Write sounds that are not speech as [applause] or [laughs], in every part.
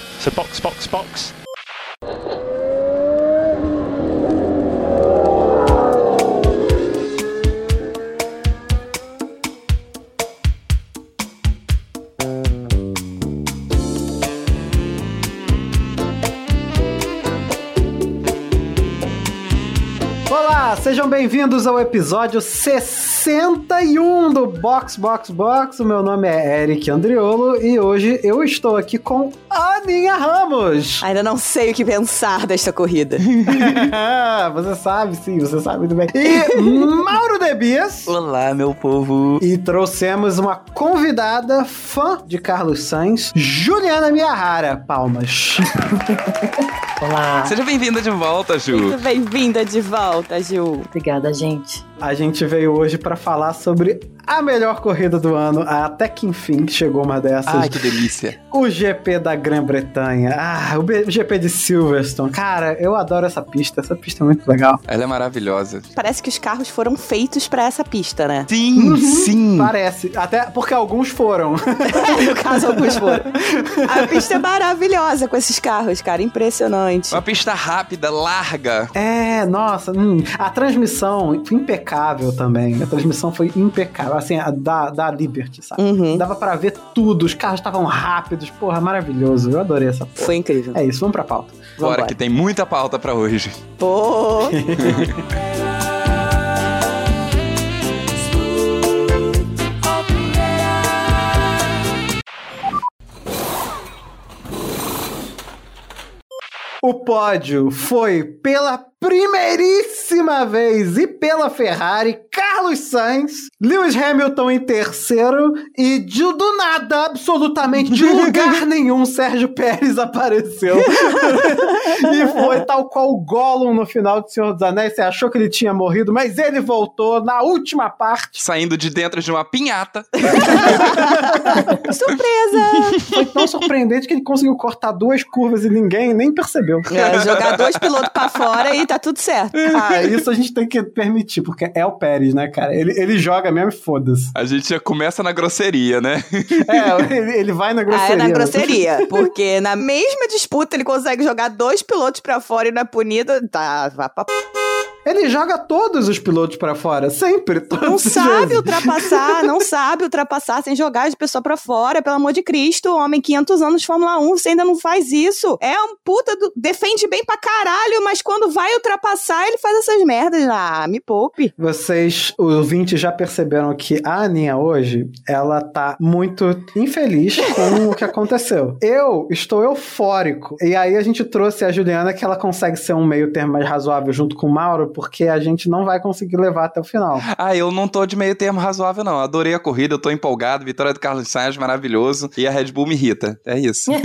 So box, box, box. Olá, sejam bem-vindos ao episódio 61 do Box Box Box. O meu nome é Eric Andriolo e hoje eu estou aqui com Aninha Ramos. Ainda não sei o que pensar desta corrida. [laughs] você sabe, sim, você sabe muito bem. E Mauro Debias. Olá, meu povo. E trouxemos uma convidada fã de Carlos Sainz, Juliana Miyahara. Palmas. Olá. Seja bem-vinda de volta, Ju. Muito bem-vinda de volta, Ju. Obrigada, gente. A gente veio hoje para falar sobre a melhor corrida do ano, até que enfim chegou uma dessas. Ai, que delícia. O GP da Grã-Bretanha. Ah, o, GP de Silverstone. Cara, eu adoro essa pista. Essa pista é muito legal. Ela é maravilhosa. Parece que os carros foram feitos pra essa pista, né? Sim, sim. Parece. Até porque alguns foram. [laughs] no caso, alguns foram. A pista é maravilhosa com esses carros, cara. Impressionante. Uma pista rápida, larga. É, nossa. hum, a transmissão foi impecável também. A transmissão foi impecável. Assim, a da, da Liberty, sabe? Uhum. Dava pra ver tudo. Os carros estavam rápidos. Porra, maravilhoso. Eu adorei essa porra. Foi incrível. É isso, vamos pra pauta. Bora, que tem muita pauta pra hoje. Pô, [laughs] O pódio foi pela primeiríssima vez e pela Ferrari, Carlos Sainz, Lewis Hamilton em terceiro e de do nada, absolutamente de lugar [laughs] nenhum, Sérgio Pérez apareceu. [laughs] e foi tal qual o Gollum no final de Senhor dos Anéis. Você achou que ele tinha morrido, mas ele voltou na última parte. Saindo de dentro de uma pinhata. [laughs] surpresa! Foi tão surpreendente que ele conseguiu cortar duas curvas e ninguém nem percebeu. É, [laughs] jogar dois pilotos pra fora e tá tudo certo. Ah, [laughs] isso a gente tem que permitir, porque é o Pérez, né, cara? Ele, ele joga mesmo e foda-se. A gente já começa na grosseria, né? [laughs] É, ele, ele vai na Ah, grosseria. é na grosseria. Porque na mesma disputa ele consegue jogar dois pilotos pra fora e não é punido. Tá, vá pra... Ele joga todos os pilotos pra fora, sempre. Não sabe vezes. ultrapassar, não [laughs] sabe ultrapassar sem jogar de pessoa pra fora, pelo amor de Cristo, homem, 500 anos de Fórmula 1, você ainda não faz isso. É um puta, do... defende bem pra caralho, mas quando vai ultrapassar, ele faz essas merdas. Ah, me poupe. Vocês, os ouvintes, já perceberam que a Aninha hoje, ela tá muito infeliz com o que aconteceu. Eu estou eufórico. E aí a gente trouxe a Juliana, que ela consegue ser um meio termo mais razoável junto com o Mauro, porque a gente não vai conseguir levar até o final. Ah, eu não tô de meio termo razoável, não. Adorei a corrida, eu tô empolgado. Vitória do Carlos Sainz, maravilhoso. E a Red Bull me irrita. É isso. [laughs]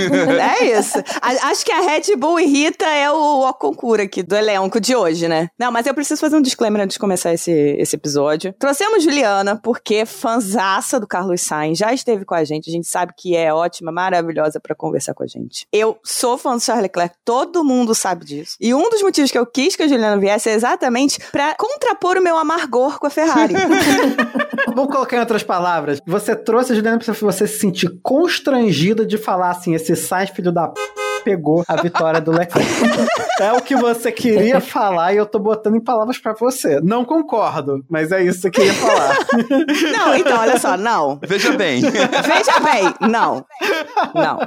É isso. A- acho que a Red Bull e Rita é o Oconcura aqui do elenco de hoje, né? Não, mas eu preciso fazer um disclaimer antes de começar esse, esse episódio. Trouxemos Juliana, porque fanzaça do Carlos Sainz já esteve com a gente. A gente sabe que é ótima, maravilhosa pra conversar com a gente. Eu sou fã do Charles Leclerc, todo mundo sabe disso. E um dos motivos que eu quis que a Juliana viesse é exatamente pra contrapor o meu amargor com a Ferrari. [laughs] Vamos colocar em outras palavras. Você trouxe a Juliana pra você se sentir constrangida de falar assim: esse Sainz, filho da p pegou a vitória do Leclerc. é o que você queria falar e eu tô botando em palavras pra você. Não concordo, mas é isso que você queria falar. não, então, olha só, não. Veja bem. Veja bem, não. Não.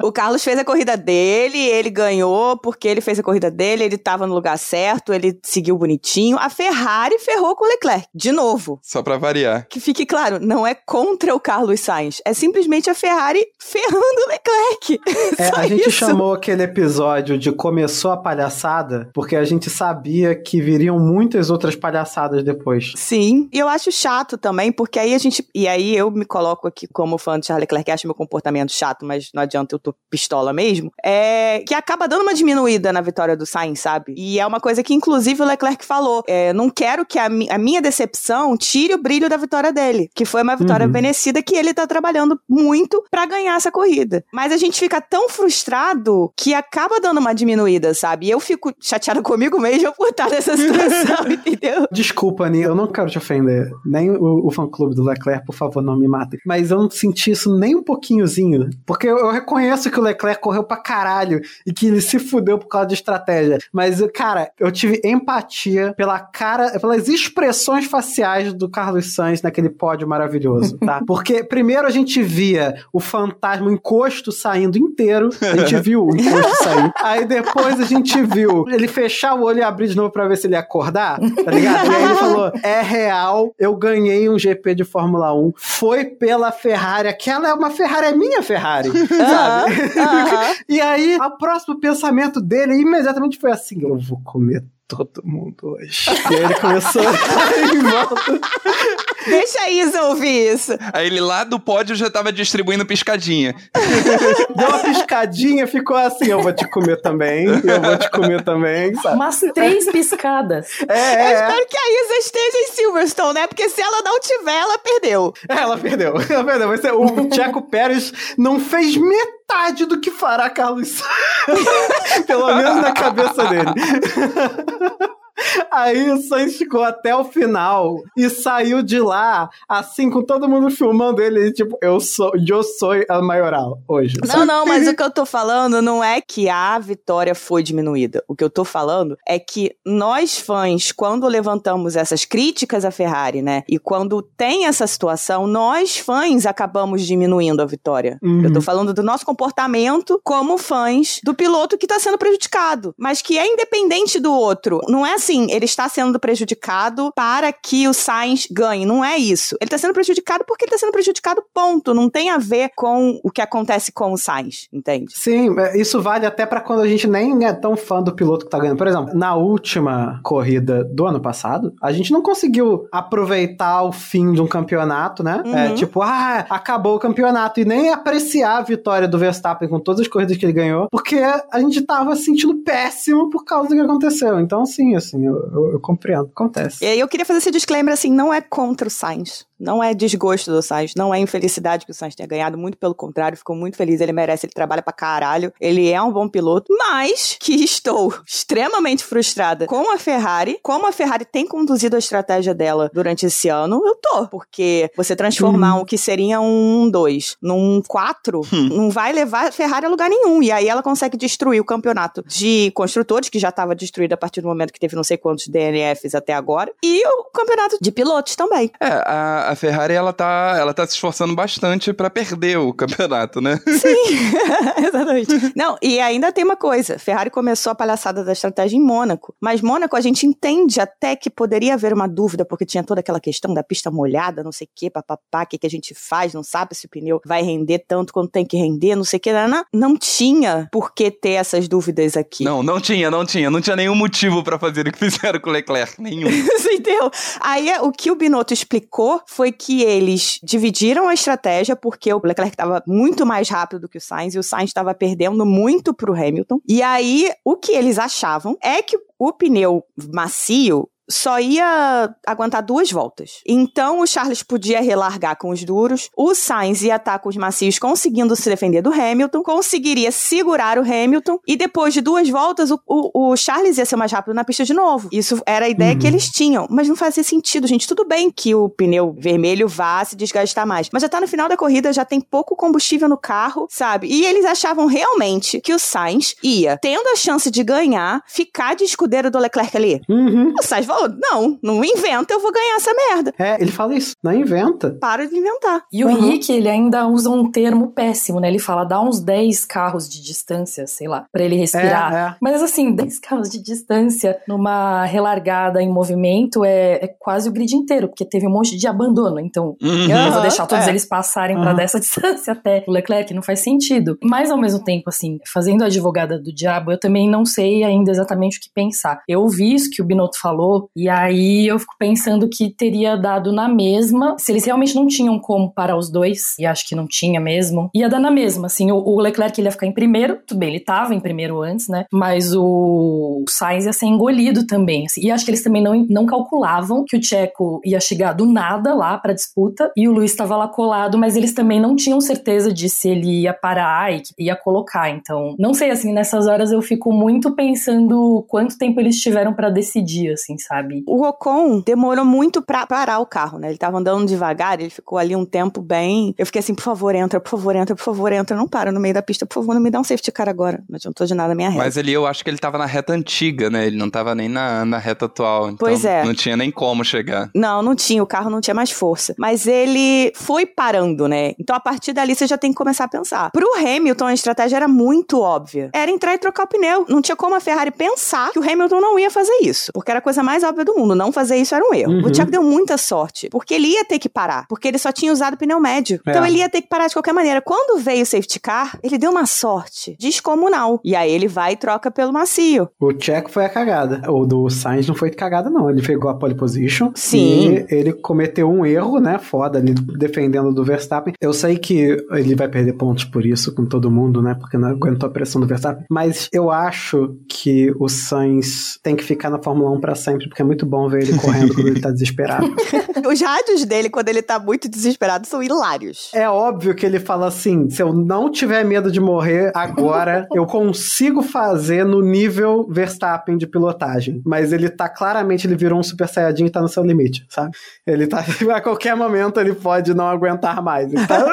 O Carlos fez a corrida dele, ele ganhou porque ele fez a corrida dele, ele tava no lugar certo, ele seguiu bonitinho. A Ferrari ferrou com o Leclerc, de novo. Só pra variar. Que fique claro, não é contra o Carlos Sainz, é simplesmente a Ferrari ferrando o Leclerc. [laughs] É, Só a gente isso. chamou aquele episódio de Começou a Palhaçada porque a gente sabia que viriam muitas outras palhaçadas depois. Sim, e eu acho chato também, porque aí a gente. E aí eu me coloco aqui como fã de Charles Leclerc, acho meu comportamento chato, mas não adianta, eu tô pistola mesmo. É que acaba dando uma diminuída na vitória do Sainz, sabe? E é uma coisa que, inclusive, o Leclerc falou. É, não quero que a, mi- a minha decepção tire o brilho da vitória dele, que foi uma vitória Uhum. vencida que ele tá trabalhando muito pra ganhar essa corrida. Mas a gente fica tão frustrado que acaba dando uma diminuída, sabe? E eu fico chateada [laughs] comigo mesmo por estar nessa situação, [laughs] entendeu? Desculpa, Ani, eu não quero te ofender. Nem o, o fã-clube do Leclerc, por favor, não me matem. Mas eu não senti isso nem um pouquinhozinho. Porque eu, eu reconheço que o Leclerc correu pra caralho e que ele se fudeu por causa de estratégia. Mas, cara, eu tive empatia pela cara, pelas expressões faciais do Carlos Sainz naquele pódio maravilhoso, tá? [laughs] Porque primeiro a gente via o fantasma, o encosto saindo inteiro. A gente viu o encosto sair. [laughs] Aí depois a gente viu ele fechar o olho e abrir de novo pra ver se ele ia acordar, tá ligado? E aí ele falou: é real, eu ganhei um GP de Fórmula 1. Foi pela Ferrari. Aquela é uma Ferrari, é minha Ferrari, [laughs] sabe? [laughs] e aí, o próximo pensamento dele imediatamente foi assim: eu vou comer todo mundo hoje. [laughs] E aí ele começou a ir em volta. Deixa a Isa ouvir isso. Aí ele lá do pódio já tava distribuindo piscadinha. [laughs] Deu uma piscadinha, ficou assim: eu vou te comer também, eu vou te comer também, sabe? Umas três piscadas. É, Eu é, é. espero que a Isa esteja em Silverstone, né? Porque se ela não tiver, ela perdeu. Ela perdeu. Ela perdeu. Ser- O Checo Pérez não fez metade do que fará Carlos. [laughs] Pelo menos na cabeça dele. [laughs] Aí o Sainz ficou até o final e saiu de lá, assim, com todo mundo filmando ele, tipo, eu sou, eu sou a maioral hoje. Não, não, mas o que eu tô falando não é que a vitória foi diminuída. O que eu tô falando é que nós fãs, quando levantamos essas críticas à Ferrari, né? E quando tem essa situação, nós fãs acabamos diminuindo a vitória. Uhum. Eu tô falando do nosso comportamento como fãs do piloto que tá sendo prejudicado, mas que é independente do outro. Não é assim, ele está sendo prejudicado para que o Sainz ganhe. Não é isso. Ele tá sendo prejudicado porque ele tá sendo prejudicado, ponto. Não tem a ver com o que acontece com o Sainz, entende? Sim, é, isso vale até pra quando a gente nem é tão fã do piloto que tá ganhando. Por exemplo, na última corrida do ano passado, a gente não conseguiu aproveitar o fim de um campeonato, né? Uhum. É, tipo, ah, acabou o campeonato e nem apreciar a vitória do Verstappen com todas as corridas que ele ganhou, porque a gente tava se sentindo péssimo por causa do que aconteceu. Então, sim, assim, eu, eu- eu compreendo. Acontece. E aí eu queria fazer esse disclaimer assim, não é contra o Sainz. Não é desgosto do Sainz, não é infelicidade que o Sainz tenha ganhado, muito pelo contrário, ficou muito feliz, ele merece, ele trabalha pra caralho, ele é um bom piloto, mas que estou extremamente frustrada com a Ferrari, como a Ferrari tem conduzido a estratégia dela durante esse ano, eu tô, porque você transformar o que seria um 2 num 4 não vai levar a Ferrari a lugar nenhum, e aí ela consegue destruir o campeonato de construtores, que já estava destruído a partir do momento que teve não sei quantos DNFs até agora, e o campeonato de pilotos também. É, a, a Ferrari, ela tá, ela tá se esforçando bastante pra perder o campeonato, né? [laughs] Sim, [laughs] exatamente. Não, e ainda tem uma coisa: Ferrari começou a palhaçada da estratégia em Mônaco. Mas Mônaco a gente entende até que poderia haver uma dúvida, porque tinha toda aquela questão da pista molhada, não sei o que, papapá, o que, que a gente faz, não sabe se o pneu vai render tanto quanto tem que render, não sei o que. Não, não tinha por que ter essas dúvidas aqui. Não, não tinha, não tinha. Não tinha nenhum motivo pra fazer o que [laughs] fizeram com o Leclerc. Nenhum. Você entendeu? Aí o que o Binotto explicou foi que eles dividiram a estratégia porque o Leclerc estava muito mais rápido do que o Sainz e o Sainz estava perdendo muito pro Hamilton. E aí o que eles achavam é que o pneu macio só ia aguentar duas voltas. Então o Charles podia relargar com os duros, o Sainz ia estar com os macios conseguindo se defender do Hamilton, conseguiria segurar o Hamilton e depois de duas voltas o, o, o Charles ia ser mais rápido na pista de novo. Isso era a ideia Uhum. que eles tinham, mas não fazia sentido, gente. Tudo bem que o pneu vermelho vá se desgastar mais, mas já tá no final da corrida, já tem pouco combustível no carro, sabe? E eles achavam realmente que o Sainz ia, tendo a chance de ganhar, ficar de escudeiro do Leclerc ali. Uhum. O Sainz falou: não, não inventa, eu vou ganhar essa merda. É, ele fala isso, não inventa. Para de inventar. E o Uhum. Rick, ele ainda usa um termo péssimo, né? Ele fala, dá uns 10 carros de distância, sei lá, pra ele respirar. É, é. Mas assim, [laughs] 10 carros de distância numa relargada em movimento é, é quase o grid inteiro, porque teve um monte de abandono. Então, Uhum. eu vou deixar todos é. eles passarem pra Aham. dessa [laughs] distância até o Leclerc, não faz sentido. Mas ao mesmo tempo, assim, fazendo a advogada do diabo, eu também não sei ainda exatamente o que pensar. Eu ouvi isso que o Binotto falou E aí eu fico pensando que teria dado na mesma, se eles realmente não tinham como parar os dois, e acho que não tinha mesmo, ia dar na mesma, assim, o, o Leclerc ele ia ficar em primeiro, tudo bem, ele tava em primeiro antes, né, mas o Sainz ia ser engolido também, assim, e acho que eles também não, não calculavam que o Checo ia chegar do nada lá pra disputa, e o Luiz estava lá colado, mas eles também não tinham certeza de se ele ia parar e ia colocar, então, não sei, assim, nessas horas eu fico muito pensando quanto tempo eles tiveram para decidir, assim, sabe? O Ocon demorou muito pra parar o carro, né? Ele tava andando devagar, ele ficou ali um tempo bem. Eu fiquei assim, por favor, entra, por favor, entra, por favor, entra. Não para no meio da pista, por favor, não me dá um safety car agora. Não adiantou de nada a minha reta. Mas ali eu acho que ele tava na reta antiga, né? Ele não tava nem na, na reta atual. Então Pois é. Não tinha nem como chegar. Não, não tinha, o carro não tinha mais força. Mas ele foi parando, né? Então a partir dali você já tem que começar a pensar. Pro Hamilton, a estratégia era muito óbvia. Era entrar e trocar o pneu. Não tinha como a Ferrari pensar que o Hamilton não ia fazer isso. Porque era a coisa mais óbvia do mundo. Não fazer isso era um erro. Uhum. O Thiago deu muita sorte. Porque ele ia ter que parar. Porque ele só tinha usado pneu médio. É. Então ele ia ter que parar de qualquer maneira. Quando veio o safety car, ele deu uma sorte descomunal. E aí ele vai e troca pelo macio. O Checo foi a cagada. O do Sainz não foi cagada, não. Ele pegou a pole position. Sim. E ele cometeu um erro, né? Foda ali, defendendo do Verstappen. Eu sei que ele vai perder pontos por isso com todo mundo, né? Porque não aguentou a pressão do Verstappen. Mas eu acho que o Sainz tem que ficar na Fórmula 1 pra sempre, porque é muito bom ver ele correndo quando ele tá desesperado. [laughs] Os rádios dele, quando ele tá muito desesperado, são hilários. É óbvio que ele fala assim: se eu não tiver medo de morrer agora, [laughs] eu consigo fazer no nível Verstappen de pilotagem. Mas ele tá claramente, ele virou um Super Saiyajin e tá no seu limite, sabe? Ele tá, [laughs] a qualquer momento ele pode não aguentar mais. Ele tá.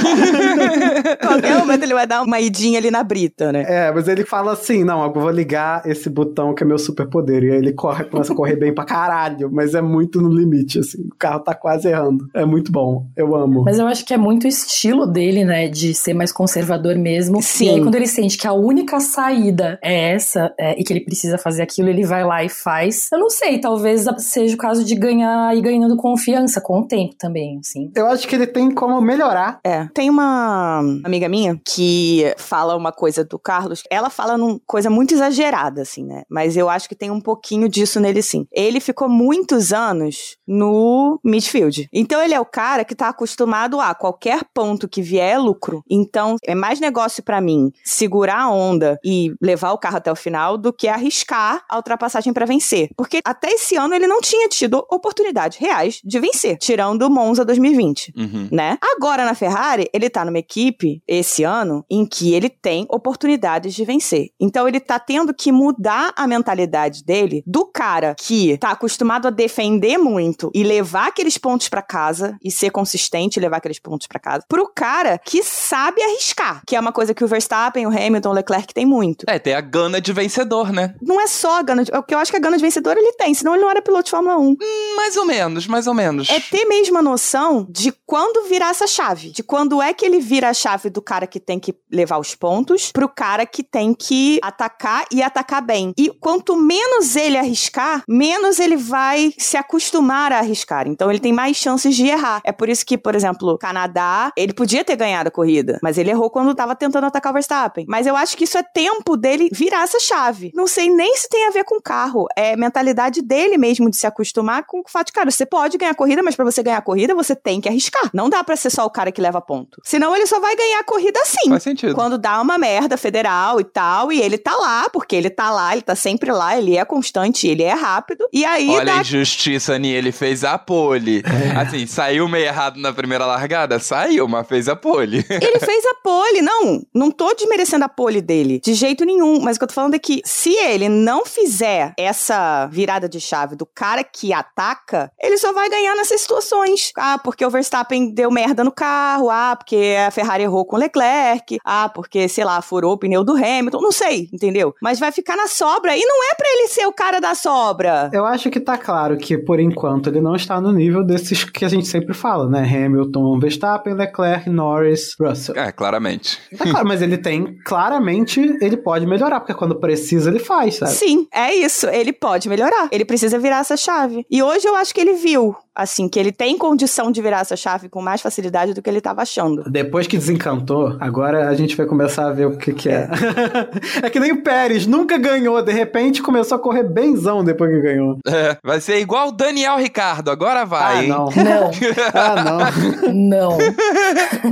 [laughs] Qualquer momento ele vai dar uma idinha ali na brita, né? É, mas ele fala assim: não, eu vou ligar esse botão que é meu superpoder. E aí ele corre, começa a correr bem pra caralho, mas é muito no limite, assim. O carro tá quase errando. É muito bom. Eu amo. Mas eu acho que é muito o estilo dele, né? De ser mais conservador mesmo. Sim. E aí, quando ele sente que a única saída é essa, é, e que ele precisa fazer aquilo, ele vai lá e faz. Eu não sei, talvez seja o caso de ganhar e ganhando confiança com o tempo também, assim. Eu acho que ele tem como melhorar. É. Tem uma amiga minha que fala uma coisa do Carlos. Ela fala numa coisa muito exagerada, assim, né? Mas eu acho que tem um pouquinho disso nele, sim. Ele ficou muitos anos no midfield. Então ele é o cara que tá acostumado a qualquer ponto que vier é lucro. Então é mais negócio pra mim segurar a onda e levar o carro até o final do que arriscar a ultrapassagem pra vencer. Porque até esse ano ele não tinha tido oportunidades reais de vencer, tirando o Monza 2020 Uhum. né? Agora na Ferrari, ele tá numa equipe esse ano em que ele tem oportunidades de vencer. Então ele tá tendo que mudar a mentalidade dele do cara que tá acostumado a defender muito e levar aqueles pontos pra casa e ser consistente e levar aqueles pontos pra casa, pro cara que sabe arriscar, que é uma coisa que o Verstappen, o Hamilton, o Leclerc tem muito. É, tem a gana de vencedor, né? Não é só a gana de, o que eu acho que a gana de vencedor ele tem, senão ele não era piloto de Fórmula 1. Mais ou menos, mais ou menos. É ter mesmo a noção de quando virar essa chave. De quando é que ele vira a chave do cara que tem que levar os pontos pro cara que tem que atacar e atacar bem. E quanto menos ele arriscar, menos ele vai se acostumar a arriscar. Então ele tem mais chances de errar. É por isso que, por exemplo, Canadá, ele podia ter ganhado a corrida, mas ele errou quando tava tentando atacar o Verstappen. Mas eu acho que isso é tempo dele virar essa chave. Não sei nem se tem a ver com o carro. É mentalidade dele mesmo de se acostumar com o fato de, cara, você pode ganhar a corrida, mas pra você ganhar a corrida, você tem que arriscar. Não dá pra ser só o cara que leva ponto. Senão ele só vai ganhar a corrida assim. Faz sentido. Quando dá uma merda federal e tal, e ele tá lá, porque ele tá lá, ele tá sempre lá, ele é constante, ele é rápido. E aí Olha dá a injustiça, Ani, ele fez a pole. Assim, saiu meio errado na primeira largada? Saiu, mas fez a pole. [laughs] Ele fez a pole, não. Não tô desmerecendo a pole dele, de jeito nenhum. Mas o que eu tô falando é que se ele não fizer essa virada de chave do cara que ataca, ele só vai ganhar nessas situações. Ah, porque o Verstappen deu merda no carro. Ah, porque a Ferrari errou com o Leclerc. Ah, porque, sei lá, furou o pneu do Hamilton. Não sei, entendeu? Mas vai ficar na sobra. E não é pra ele ser o cara da sobra. Eu acho que tá claro que, por enquanto, ele não está no nível desses que a gente sempre fala, né? Hamilton, Verstappen, Leclerc, Norris, Russell. É, claramente. Tá claro, mas ele tem, claramente, ele pode melhorar, porque quando precisa, ele faz, sabe? Sim, é isso. Ele pode melhorar. Ele precisa virar essa chave. E hoje eu acho que ele viu, assim, que ele tem condição de virar essa chave com mais facilidade do que ele estava achando achando. Depois que desencantou, agora a gente vai começar a ver o que, que é. [laughs] é que nem o Pérez, nunca ganhou, de repente começou a correr benzão depois que ganhou. É, vai ser igual o Daniel Ricardo, agora vai, ah, não. Não, [laughs] Ah, não. não.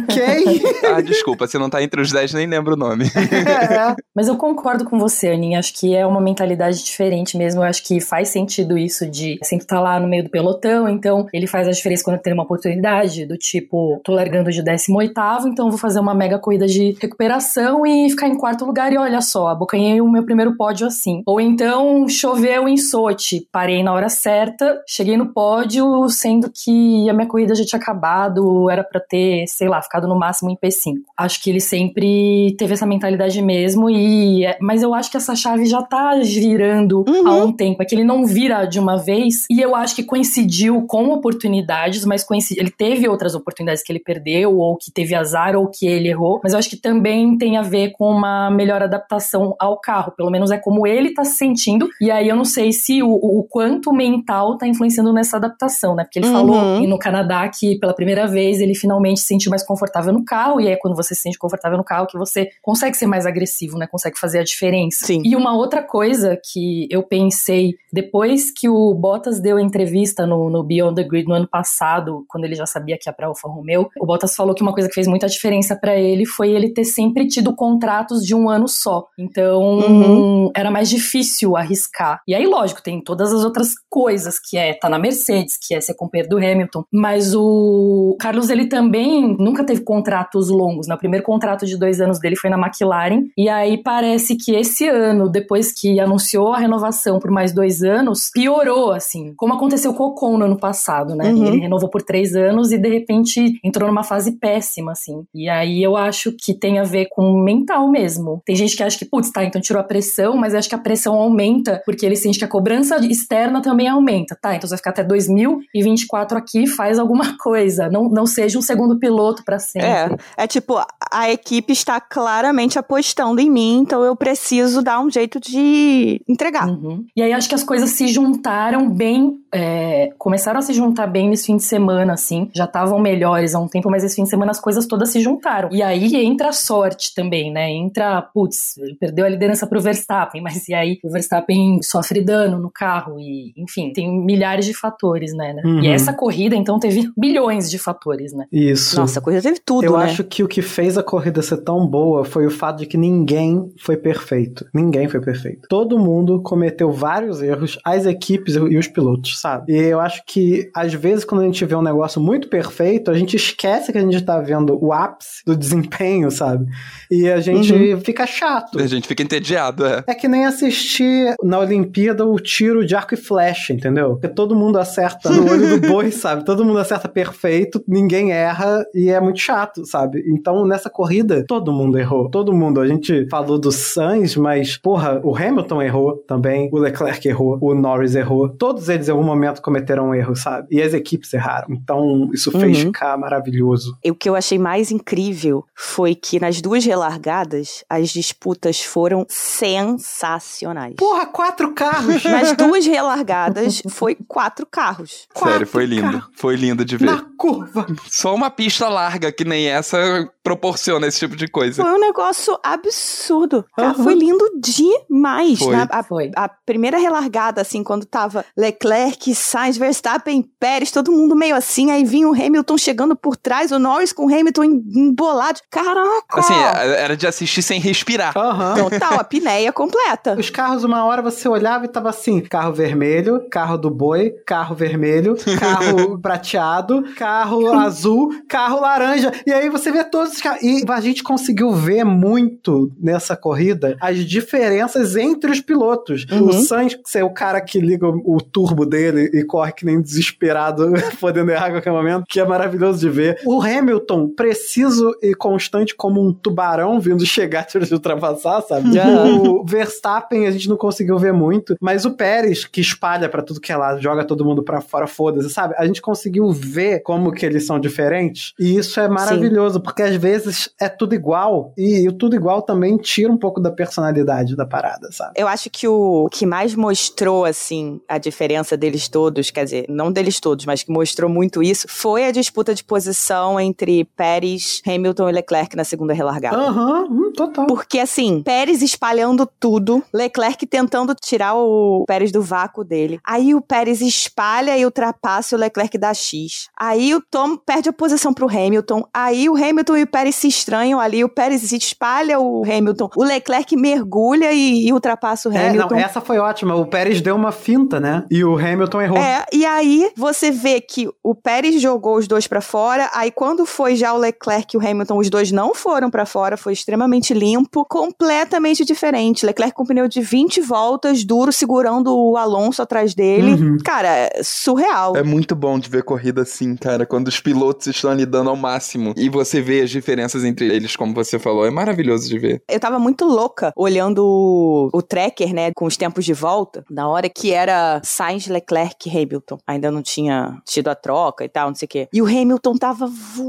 Quem? Ah, desculpa, se não tá entre os 10, nem lembro o nome. [laughs] É. Mas eu concordo com você, Aninha. Acho que é uma mentalidade diferente mesmo. Eu acho que faz sentido isso de sempre estar lá no meio do pelotão. Então, ele faz a diferença quando tem uma oportunidade, do tipo, tô largando de 18, então vou fazer uma mega corrida de recuperação e ficar em quarto lugar. E olha só, abocanhei o meu primeiro pódio assim. Ou então, choveu em Sochi, parei na hora certa, cheguei no pódio, sendo que a minha corrida já tinha acabado, era para ter, sei lá, ficado no máximo em P5. Acho que ele sempre teve essa mentalidade mesmo e é, mas eu acho que essa chave já tá girando há um tempo, é que ele não vira de uma vez e eu acho que coincidiu com oportunidades, mas coincidi, ele teve outras oportunidades que ele perdeu ou que teve azar ou que ele errou, mas eu acho que também tem a ver com uma melhor adaptação ao carro, pelo menos é como ele tá se sentindo e aí eu não sei se o, o quanto mental tá influenciando nessa adaptação, né? Porque ele Uhum. falou no Canadá que pela primeira vez ele finalmente se sentiu mais confortável no carro, e é quando você se sente confortável no carro que você consegue ser mais agressivo, né? Consegue fazer a diferença. Sim. E uma outra coisa que eu pensei depois que o Bottas deu a entrevista no, no Beyond the Grid no ano passado, quando ele já sabia que ia pra Alfa Romeo, o Bottas falou que uma coisa que fez muita diferença pra ele foi ele ter sempre tido contratos de um ano só. Então, Uhum. era mais difícil arriscar. E aí, lógico, tem todas as outras coisas, que é tá na Mercedes, que é ser companheiro do Hamilton. Mas o Carlos, ele também nunca teve contratos longos. Né? O primeiro contrato de dois anos dele foi na McLaren. E aí parece que esse ano, depois que anunciou a renovação por mais dois anos, piorou, assim. Como aconteceu com o Ocon no ano passado, né? Uhum. Ele renovou por três anos e de repente entrou numa fase péssima, assim. E aí eu acho que tem a ver com o mental mesmo. Tem gente que acha que, putz, tá, então tirou a pressão, mas acho que a pressão aumenta porque ele sente que a cobrança externa também aumenta. Tá, então você vai ficar até 2024 aqui, faz alguma [laughs] coisa. Não, não seja um segundo piloto pra sempre. É, é tipo, a equipe está claramente apostando em mim, então eu preciso dar um jeito de entregar. Uhum. E aí acho que as coisas se juntaram bem, é, começaram a se juntar bem nesse fim de semana, assim. Já estavam melhores há um tempo, mas esse fim de semana as coisas todas se juntaram. E aí entra a sorte também, né? Entra, putz, ele perdeu a liderança pro Verstappen, mas e aí o Verstappen sofre dano no carro e, enfim, tem milhares de fatores, né? né? Uhum. E essa corrida, então, teve bilhões de fatores, né? Isso. Nossa, a coisa teve tudo, Eu né? acho que o que fez a corrida ser tão boa foi o fato de que ninguém foi perfeito. Ninguém foi perfeito. Todo mundo cometeu vários erros, as equipes e os pilotos, sabe? E eu acho que, às vezes, quando a gente vê um negócio muito perfeito, a gente esquece que a gente tá vendo o ápice do desempenho, sabe? E a gente Uhum. fica chato. A gente fica entediado, é. É que nem assistir na Olimpíada o tiro de arco e flecha, entendeu? Porque todo mundo acerta no olho do [laughs] boi, sabe? Todo mundo acerta perfeito, ninguém erra e é muito chato, sabe? Então nessa corrida todo mundo errou. Todo mundo. A gente falou do Sainz, mas porra, o Hamilton errou também, o Leclerc errou, o Norris errou. Todos eles em algum momento cometeram um erro, sabe? E as equipes erraram. Então isso fez Uhum. ficar maravilhoso. E o que eu achei mais incrível foi que nas duas relargadas, as disputas foram sensacionais. Porra, quatro carros! [laughs] Nas duas [laughs] relargadas, foi quatro carros. Sério, foi Quatro lindo. carros Foi lindo de ver. Na curva. Só uma pista larga que nem essa proporciona esse tipo de coisa. Foi um negócio absurdo. Cara. Foi lindo demais. Foi. Na- a, Foi. a primeira relargada, assim, quando tava Leclerc, Sainz, Verstappen, Pérez, todo mundo meio assim, aí vinha o Hamilton chegando por trás, o Norris com o Hamilton em- embolado. Caraca! Assim, era de assistir sem respirar. Aham. Total, a pinéia completa. Os carros, uma hora você olhava e tava assim: carro vermelho, carro do boi, carro vermelho, carro [laughs] prateado, carro azul, carro laranja. E aí você vê todos os carros. E a gente conseguiu ver muito nessa corrida as diferenças entre os pilotos. Uhum. O Sainz ser o cara que liga o, o turbo dele e corre que nem desesperado, [laughs] podendo errar a qualquer momento, que é maravilhoso de ver. O Hamilton, preciso e constante como um tubarão vindo [laughs] chegar te ultrapassar, sabe? [laughs] O Verstappen a gente não conseguiu ver muito, mas o Pérez, que espalha pra tudo que é lado, joga todo mundo pra fora, foda-se, sabe? A gente conseguiu ver como que eles são diferentes, e isso é maravilhoso, porque às vezes é tudo igual, e o tudo igual também tira um pouco da personalidade da parada, sabe? Eu acho que o que mais mostrou, assim, a diferença deles todos, quer dizer, não deles todos, mas que mostrou muito isso, foi a disputa de posição entre Pérez, Hamilton e Leclerc na segunda relargada. Aham, hum, total. Porque assim, Pérez espalhando tudo, Leclerc tentando tirar o Pérez do vácuo dele. Aí o Pérez espalha e ultrapassa o Leclerc da X. Aí o Tom perde a posição pro Hamilton. Aí o Hamilton e o Pérez se estranham ali. O Pérez espalha o Hamilton. O Leclerc mergulha e, e ultrapassa o É, Hamilton. não, essa foi ótima. O Pérez deu uma finta, né? E o Hamilton errou. É, e aí você vê que o Pérez jogou os dois pra fora, aí quando foi já o Leclerc e o Hamilton, os dois não foram pra fora, foi extremamente limpo, completamente diferente. Leclerc com pneu de 20 voltas, duro, segurando o Alonso atrás dele. Uhum. Cara, é surreal. É muito bom de ver corrida assim, cara, quando os pilotos estão ali dando ao máximo e você vê as diferenças entre eles, como você falou. É maravilhoso de ver. Eu tava muito louca olhando o, o tracker, né, com os tempos de volta, na hora que era Sainz, Leclerc e Hamilton. Ainda não tinha tido a troca e tal, não sei o quê. E o Hamilton tava voando.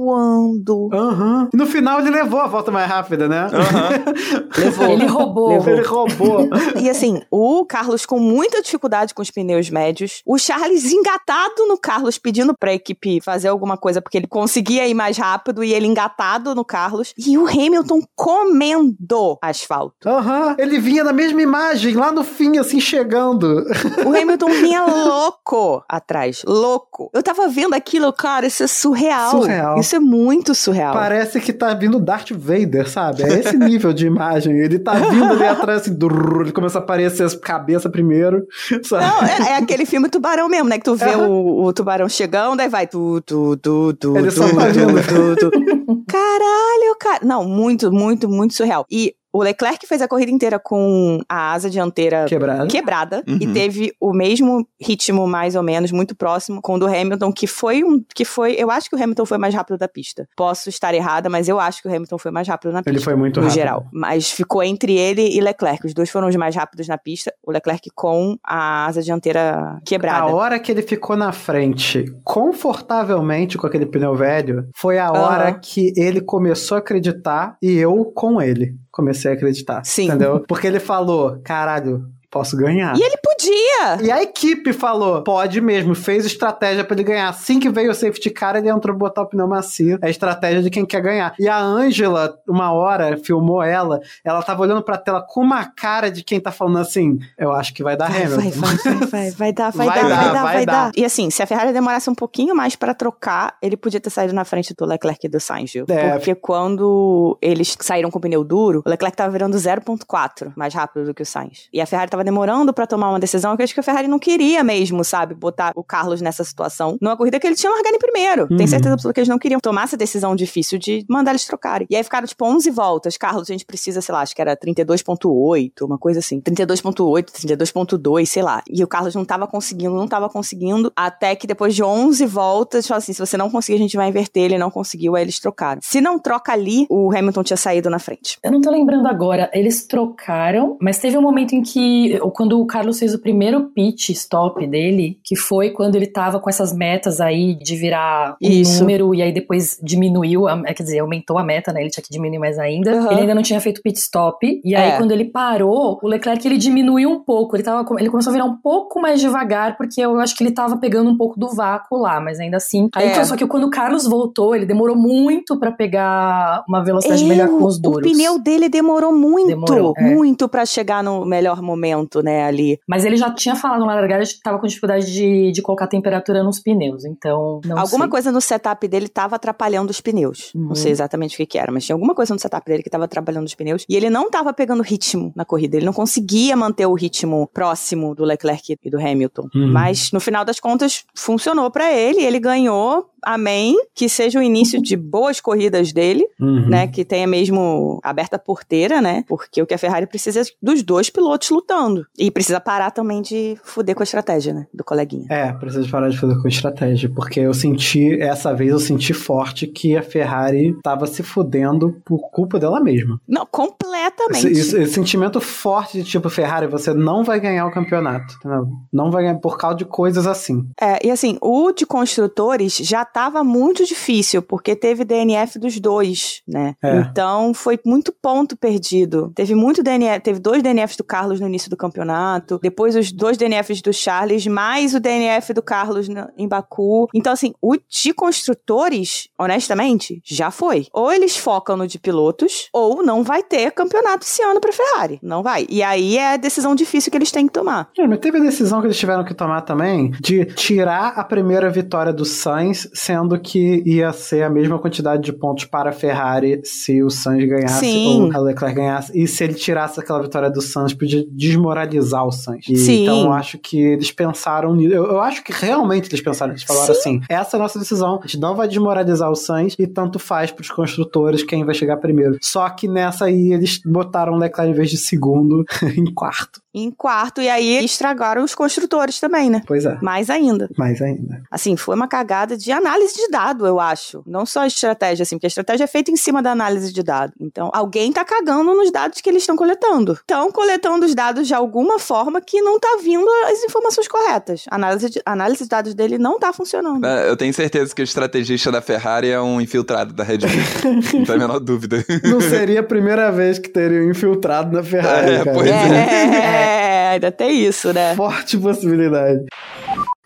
Aham. E no final ele levou a volta mais rápida, né? [laughs] Levou. Ele roubou. Levou. Ele roubou. E assim, o Carlos com muita dificuldade com os pneus médios, o Charles engatado no Carlos, pedindo pra equipe fazer alguma coisa porque ele conseguia ir mais rápido e ele engatado no Carlos, e o Hamilton comendo asfalto. Aham. Ele vinha na mesma imagem, lá no fim, assim, chegando. O Hamilton [laughs] vinha louco atrás, louco. Eu tava vendo aquilo, cara, isso é surreal. Surreal. Isso é muito surreal. Parece que tá vindo Darth Vader, sabe? É esse nível de imagem. Ele tá vindo ali atrás, assim, durr, ele começa a aparecer as cabeças primeiro, sabe? Não, é, é aquele filme Tubarão mesmo, né? Que tu vê o, o tubarão chegando, aí vai tu, tu, tu, tu, Ele tu, só tá vindo. tu, tu. Caralho, cara. Não, muito, muito, muito surreal. E o Leclerc fez a corrida inteira com a asa dianteira quebrada e Uhum. teve o mesmo ritmo mais ou menos muito próximo com o do Hamilton que foi um que foi eu acho que o Hamilton foi mais rápido da pista posso estar errada mas eu acho que o Hamilton foi mais rápido na pista Ele foi muito no rápido. geral mas ficou entre ele e Leclerc os dois foram os mais rápidos na pista o Leclerc com a asa dianteira quebrada A hora que ele ficou na frente, confortavelmente com aquele pneu velho, foi a hora Aham. que ele começou a acreditar e eu com ele comecei a acreditar. Sim. Entendeu? Porque ele falou: caralho, posso ganhar. e ele podia E a equipe falou, pode mesmo, fez estratégia pra ele ganhar. Assim que veio o safety car, ele entrou botar o pneu macio. É a estratégia de quem quer ganhar. E a Ângela, uma hora, filmou ela, ela tava olhando pra tela com uma cara de quem tá falando assim, eu acho que vai dar Vai, Hamilton. vai, vai, vai, vai, vai dar, vai, Vai dar, dar, vai dar, vai vai dar. dar. E assim, se a Ferrari demorasse um pouquinho mais pra trocar, ele podia ter saído na frente do Leclerc e do Sainz, viu? É. Porque quando eles saíram com o pneu duro, o Leclerc tava virando 0.4 mais rápido do que o Sainz. E a Ferrari tava demorando pra tomar uma decisão que eu acho que a Ferrari não queria mesmo, sabe? Botar o Carlos nessa situação. Numa corrida que ele tinha largado em primeiro. Uhum. Tem certeza absoluta que eles não queriam tomar essa decisão difícil de mandar eles trocarem. E aí ficaram, tipo, 11 voltas. Carlos, a gente precisa, sei lá, acho que era 32.8, uma coisa assim. 32.8, 32.2, sei lá. E o Carlos não tava conseguindo, não tava conseguindo. Até que depois de 11 voltas, falou assim, se você não conseguir, a gente vai inverter. Ele não conseguiu, aí eles trocaram. Se não troca ali, o Hamilton tinha saído na frente. Eu não tô lembrando agora, eles trocaram, mas teve um momento em que, quando o Carlos fez o primeiro pit stop dele, que foi quando ele tava com essas metas aí de virar um Isso. número e aí depois diminuiu, a- é, quer dizer, aumentou a meta, né? Ele tinha que diminuir mais ainda. Uhum. Ele ainda não tinha feito pit stop, e aí É. quando ele parou, o Leclerc ele diminuiu um pouco, ele, tava, ele começou a virar um pouco mais devagar, porque eu acho que ele tava pegando um pouco do vácuo lá, mas ainda assim. Aí É. foi só que quando o Carlos voltou, ele demorou muito pra pegar uma velocidade melhor com os É, o duros. pneu dele demorou muito, Demorou, é. muito pra chegar no melhor momento, né, ali. Mas ele já tinha falado na largada que tava com dificuldade de, de colocar temperatura nos pneus, então não alguma sei. coisa no setup dele tava atrapalhando os pneus. Uhum. Não sei exatamente o que, que era, mas tinha alguma coisa no setup dele que tava atrapalhando os pneus. E ele não tava pegando ritmo na corrida. Ele não conseguia manter o ritmo próximo do Leclerc e do Hamilton. Uhum. Mas no final das contas funcionou pra ele. Ele ganhou. Amém. Que seja o início de boas corridas dele, Uhum. né? Que tenha mesmo aberta a porteira, né? Porque o que a Ferrari precisa é dos dois pilotos lutando. E precisa parar também de fuder com a estratégia, né? Do coleguinha. É, precisa parar de fazer com estratégia, porque eu senti, essa vez eu senti forte que a Ferrari tava se fudendo por culpa dela mesma. Não, completamente. Esse, esse- esse sentimento forte de tipo, Ferrari, você não vai ganhar o campeonato, entendeu? Não vai ganhar por causa de coisas assim. É, e assim, o de construtores já tava muito difícil, porque teve DNF dos dois, né? É. Então foi muito ponto perdido. Teve muito DNF, teve dois DNFs do Carlos no início do campeonato, depois os dois DNFs do Charles, mais o DNF do Carlos na- em Baku. Então, assim, o de construtores, honestamente, já foi. Ou eles focam no de pilotos, ou não vai ter campeonato esse ano pra Ferrari. Não vai. E aí é a decisão difícil que eles têm que tomar. É, mas teve a decisão que eles tiveram que tomar também de tirar a primeira vitória do Sainz, sendo que ia ser a mesma quantidade de pontos para a Ferrari se o Sainz ganhasse Sim. ou a Leclerc ganhasse. E se ele tirasse aquela vitória do Sainz, podia desmoralizar o Sainz. E, Sim. Então eu acho que eles pensaram nisso. Eu, eu acho que realmente eles pensaram. Eles falaram assim: essa é a nossa decisão, a gente não vai desmoralizar o Sainz e tanto faz para os construtores quem vai chegar primeiro. Só que nessa aí eles botaram o Leclerc em vez de segundo [laughs] em quarto. Em quarto, e aí estragaram os construtores também, né? Pois é. Mais ainda. Mais ainda. Assim, foi uma cagada de análise de dado, eu acho. Não só estratégia, assim, porque a estratégia é feita em cima da análise de dado. Então, alguém tá cagando nos dados que eles estão coletando. Estão coletando os dados de alguma forma que não tá vindo as informações corretas. A análise de, a análise de dados dele não tá funcionando. É, Eu tenho certeza que o estrategista da Ferrari é um infiltrado da Red Bull. [laughs] Não tem a menor dúvida. Não seria a primeira vez que teriam infiltrado na Ferrari, É, cara. pois É, ainda tem isso, né? Forte possibilidade.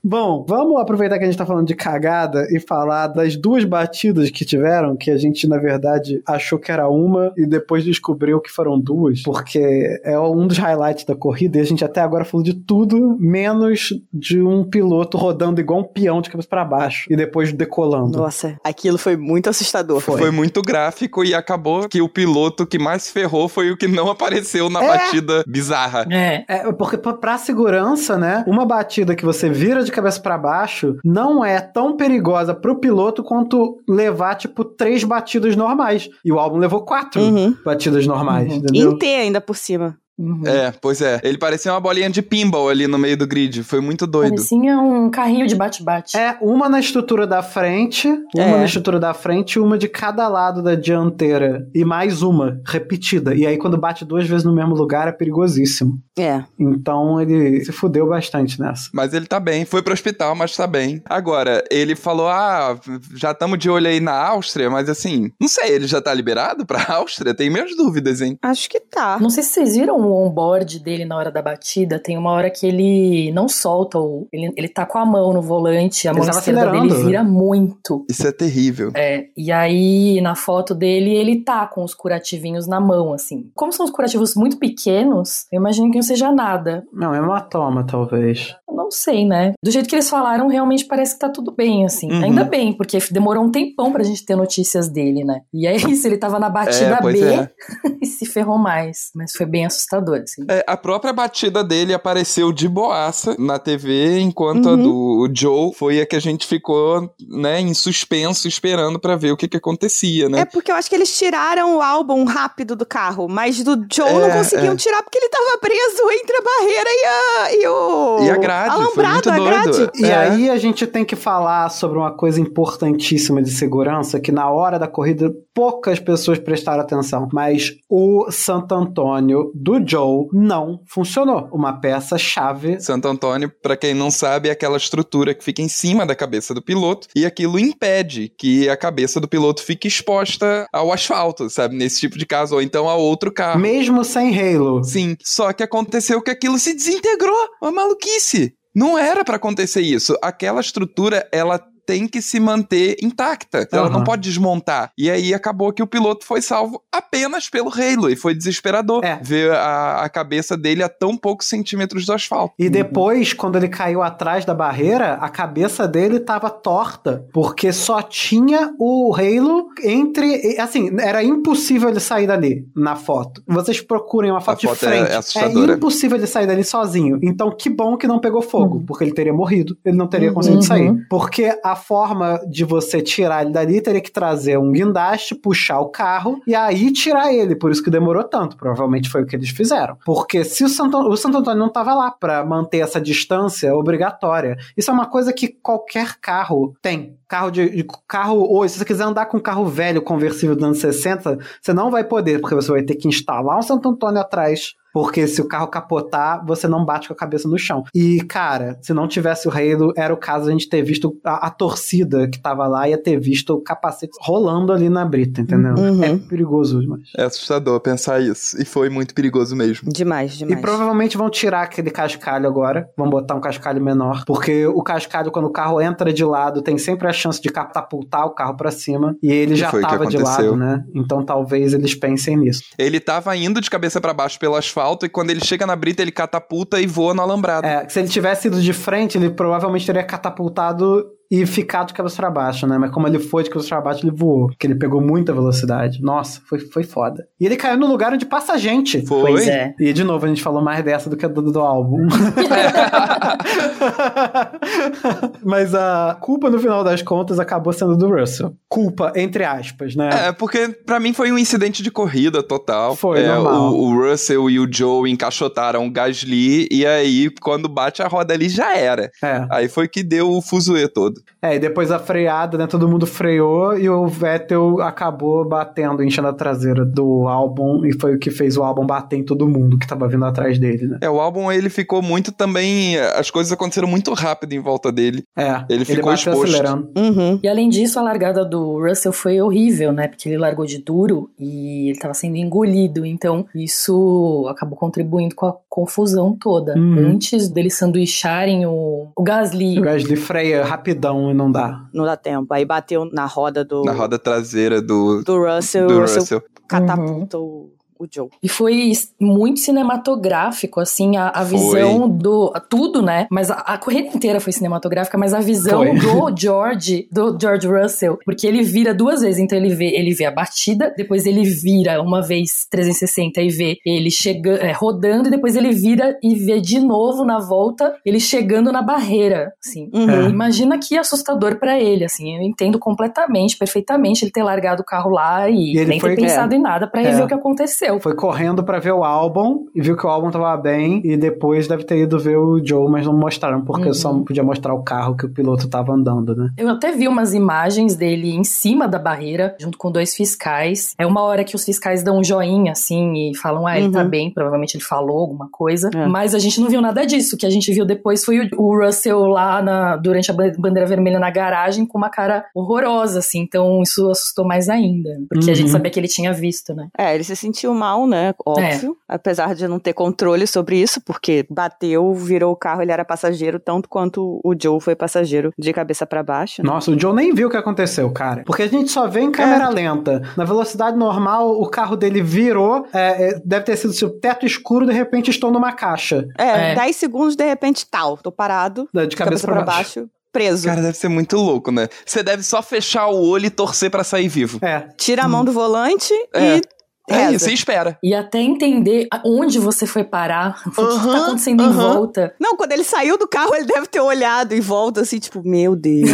Bom, vamos aproveitar que a gente tá falando de cagada e falar das duas batidas que tiveram, que a gente, na verdade, achou que era uma e depois descobriu que foram duas, porque é um dos highlights da corrida e a gente até agora falou de tudo, menos de um piloto rodando igual um peão de cabeça pra baixo e depois decolando. Nossa, aquilo foi muito assustador. Foi. muito gráfico e acabou que o piloto que mais ferrou foi o que não apareceu na É. batida bizarra. É. É, porque pra segurança, né, uma batida que você vira de cabeça pra baixo não é tão perigosa pro piloto quanto levar, tipo, três batidas normais. E o álbum levou quatro Uhum. batidas normais, Uhum. entendeu? Em T ainda por cima. Uhum. É, pois é. Ele parecia uma bolinha de pinball ali no meio do grid. Foi muito doido. Parecia um carrinho de bate-bate. É, uma na estrutura da frente, uma É. na estrutura da frente e uma de cada lado da dianteira. E mais uma, repetida. E aí, quando bate duas vezes no mesmo lugar, é perigosíssimo. É. Então, ele se fudeu bastante nessa. Mas ele tá bem, foi pro hospital, mas tá bem. Agora, ele falou: ah, já estamos de olho aí na Áustria, mas assim, não sei, ele já tá liberado pra Áustria? Tem minhas dúvidas, hein? Acho que tá. Não sei se vocês viram o onboard dele na hora da batida. Tem uma hora que ele não solta o. Ele, ele tá com a mão no volante, a Ele mão esquerda dele vira muito. Isso é terrível. É, e aí na foto dele ele tá com os curativinhos na mão, assim. Como são os curativos muito pequenos, eu imagino que não seja nada. Não, é hematoma, talvez. Eu não sei, né? Do jeito que eles falaram, realmente parece que tá tudo bem, assim. Uhum. Ainda bem, porque demorou um tempão pra gente ter notícias dele, né? E é [laughs] isso, ele tava na batida É, B é. [laughs] e se ferrou mais. Mas foi bem assustador, assim. É, a própria batida dele apareceu de boaça na TV, enquanto a Uhum. do Joe foi a que a gente ficou, né, em suspenso, esperando pra ver o que que acontecia, né? É porque eu acho que eles tiraram o álbum rápido do carro, mas do Joe É, não conseguiam é. tirar porque ele tava preso entre a barreira e, a, e o. E a grade, foi alambrado, a grade. E É. aí a gente tem que falar sobre uma coisa importantíssima de segurança que na hora da corrida poucas pessoas prestaram atenção, mas o Santo Antônio do Joe não funcionou. Uma peça chave. Santo Antônio, pra quem não sabe, é aquela estrutura que fica em cima da cabeça do piloto e aquilo impede que a cabeça do piloto fique exposta ao asfalto, sabe? Nesse tipo de caso, ou então a outro carro. Mesmo sem Halo. Sim, só que aconteceu que aquilo se desintegrou. Uma maluquice. Não era pra acontecer isso. Aquela estrutura, ela tem que se manter intacta. Ela Aham. não pode desmontar. E aí acabou que o piloto foi salvo apenas pelo Halo. E foi desesperador É. ver a, a cabeça dele a tão poucos centímetros do asfalto. E depois, quando ele caiu atrás da barreira, a cabeça dele tava torta, porque só tinha o Halo entre. Assim, era impossível ele sair dali na foto. Vocês procurem uma foto, foto de é- frente. é assustadora. impossível ele sair dali sozinho. Então, que bom que não pegou fogo, Uhum. porque ele teria morrido. Ele não teria Uhum. conseguido sair. Porque a forma de você tirar ele dali teria que trazer um guindaste, puxar o carro e aí tirar ele. Por isso que demorou tanto. Provavelmente foi o que eles fizeram. Porque se o Santo, o Santo Antônio não tava lá pra manter essa distância obrigatória. Isso é uma coisa que qualquer carro tem. Carro de, de- carro hoje, se você quiser andar com um carro velho conversível dos anos 60, você não vai poder, porque você vai ter que instalar um Santo Antônio atrás Porque se o carro capotar, você não bate com a cabeça no chão. E, cara, se não tivesse o Halo, era o caso de a gente ter visto a, a torcida que tava lá, ia ter visto o capacete rolando ali na brita, entendeu? Uhum. É perigoso demais. É assustador pensar isso. E foi muito perigoso mesmo. Demais, demais. E provavelmente vão tirar aquele cascalho agora, vão botar um cascalho menor, porque o cascalho, quando o carro entra de lado, tem sempre a chance de catapultar o carro pra cima, e ele E já tava de lado, né? Então talvez eles pensem nisso. Ele tava indo de cabeça pra baixo pelo asfalto e quando ele chega na brita, ele catapulta e voa no alambrado. É, se ele tivesse ido de frente, ele provavelmente teria catapultado e ficado de cabeça pra baixo, né? Mas como ele foi de cabeça pra baixo, ele voou, porque ele pegou muita velocidade. Nossa, foi, foi foda. E ele caiu no lugar onde passa gente. Foi? Pois é. E de novo, a gente falou mais dessa do que do, do álbum. [laughs] Mas a culpa, no final das contas, acabou sendo do Russell. Culpa, entre aspas, né? É, porque pra mim foi um incidente de corrida total. Foi, é, normal. o, o Russell e o Joe encaixotaram o Gasly e aí quando bate a roda ali já era. É. Aí foi que deu o fuzuê todo. É, e depois a freada, né? Todo mundo freou e o Vettel acabou batendo, enchendo a traseira do álbum e foi o que fez o álbum bater em todo mundo que tava vindo atrás dele, né? É, o álbum ele ficou muito também. As coisas aconteceram muito rápido em volta dele. É, Ele ficou bateu exposto. acelerando. Uhum. E além disso, a largada do Russell foi horrível, né? Porque ele largou de duro e ele tava sendo engolido. Então, isso acabou contribuindo com a confusão toda. Uhum. Antes deles sanduicharem o, o Gasly. O Gasly freia rapidão e não dá. Não dá tempo. Aí bateu na roda do, Na roda traseira do, do Russell. do Russell Russell. catapultou o Joe. E foi muito cinematográfico, assim, a, a visão do. Tudo, né? Mas a, a corrida inteira foi cinematográfica, mas a visão Foi. do George, do George Russell, porque ele vira duas vezes. Então ele vê, ele vê a batida, depois ele vira uma vez 360 e vê ele chegando, é, rodando, e depois ele vira e vê de novo na volta ele chegando na barreira, assim. Uhum. É. Imagina que assustador pra ele, assim. Eu entendo completamente, perfeitamente ele ter largado o carro lá e, E ele nem foi- ter pensado em nada pra É. rever o que aconteceu. Foi correndo pra ver o álbum e viu que o álbum tava bem e depois deve ter ido ver o Joe, mas não mostraram porque Uhum. só podia mostrar o carro que o piloto tava andando, né? Eu até vi umas imagens dele em cima da barreira, junto com dois fiscais. É uma hora que os fiscais dão um joinha, assim, e falam, ah, ele tá Uhum. bem, provavelmente ele falou alguma coisa. É. Mas a gente não viu nada disso. O que a gente viu depois foi o, Russell lá na- durante a ban- bandeira vermelha na garagem com uma cara horrorosa, assim. Então isso assustou mais ainda. Porque a gente Uhum. sabia que ele tinha visto, né? É, ele se sentiu mal, né? Óbvio. Apesar de não ter controle sobre isso, porque bateu, virou o carro, ele era passageiro, tanto quanto o Joe foi passageiro de cabeça pra baixo. né? Nossa, o Joe nem viu o que aconteceu, cara. Porque a gente só vê em câmera É. lenta. Na velocidade normal, o carro dele virou, é, é, deve ter sido seu teto escuro, de repente estou numa caixa. É, É. 10 segundos, de repente, tal. Tô parado, né, De cabeça, pra, baixo. preso. Cara, deve ser muito louco, né? Você deve só fechar o olho e torcer pra sair vivo. É. Tira a mão do volante É. e É reza. isso, e espera. E até entender onde você foi parar, o que, tá acontecendo em aham. volta. Não, quando ele saiu do carro, ele deve ter olhado em volta, assim, tipo, meu Deus. [laughs]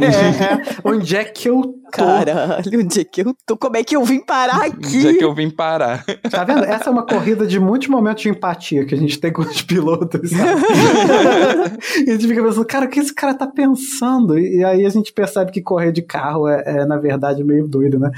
É, é. [laughs] Onde é que eu tô? Caralho, onde é que eu tô? Como é que eu vim parar aqui? Já que eu vim parar. Tá vendo? Essa é uma corrida de muitos momentos de empatia que a gente tem com os pilotos, sabe? [laughs] e a gente fica pensando, cara, o que esse cara tá pensando? E aí a gente percebe que correr de carro é, é, na verdade, meio doido, né?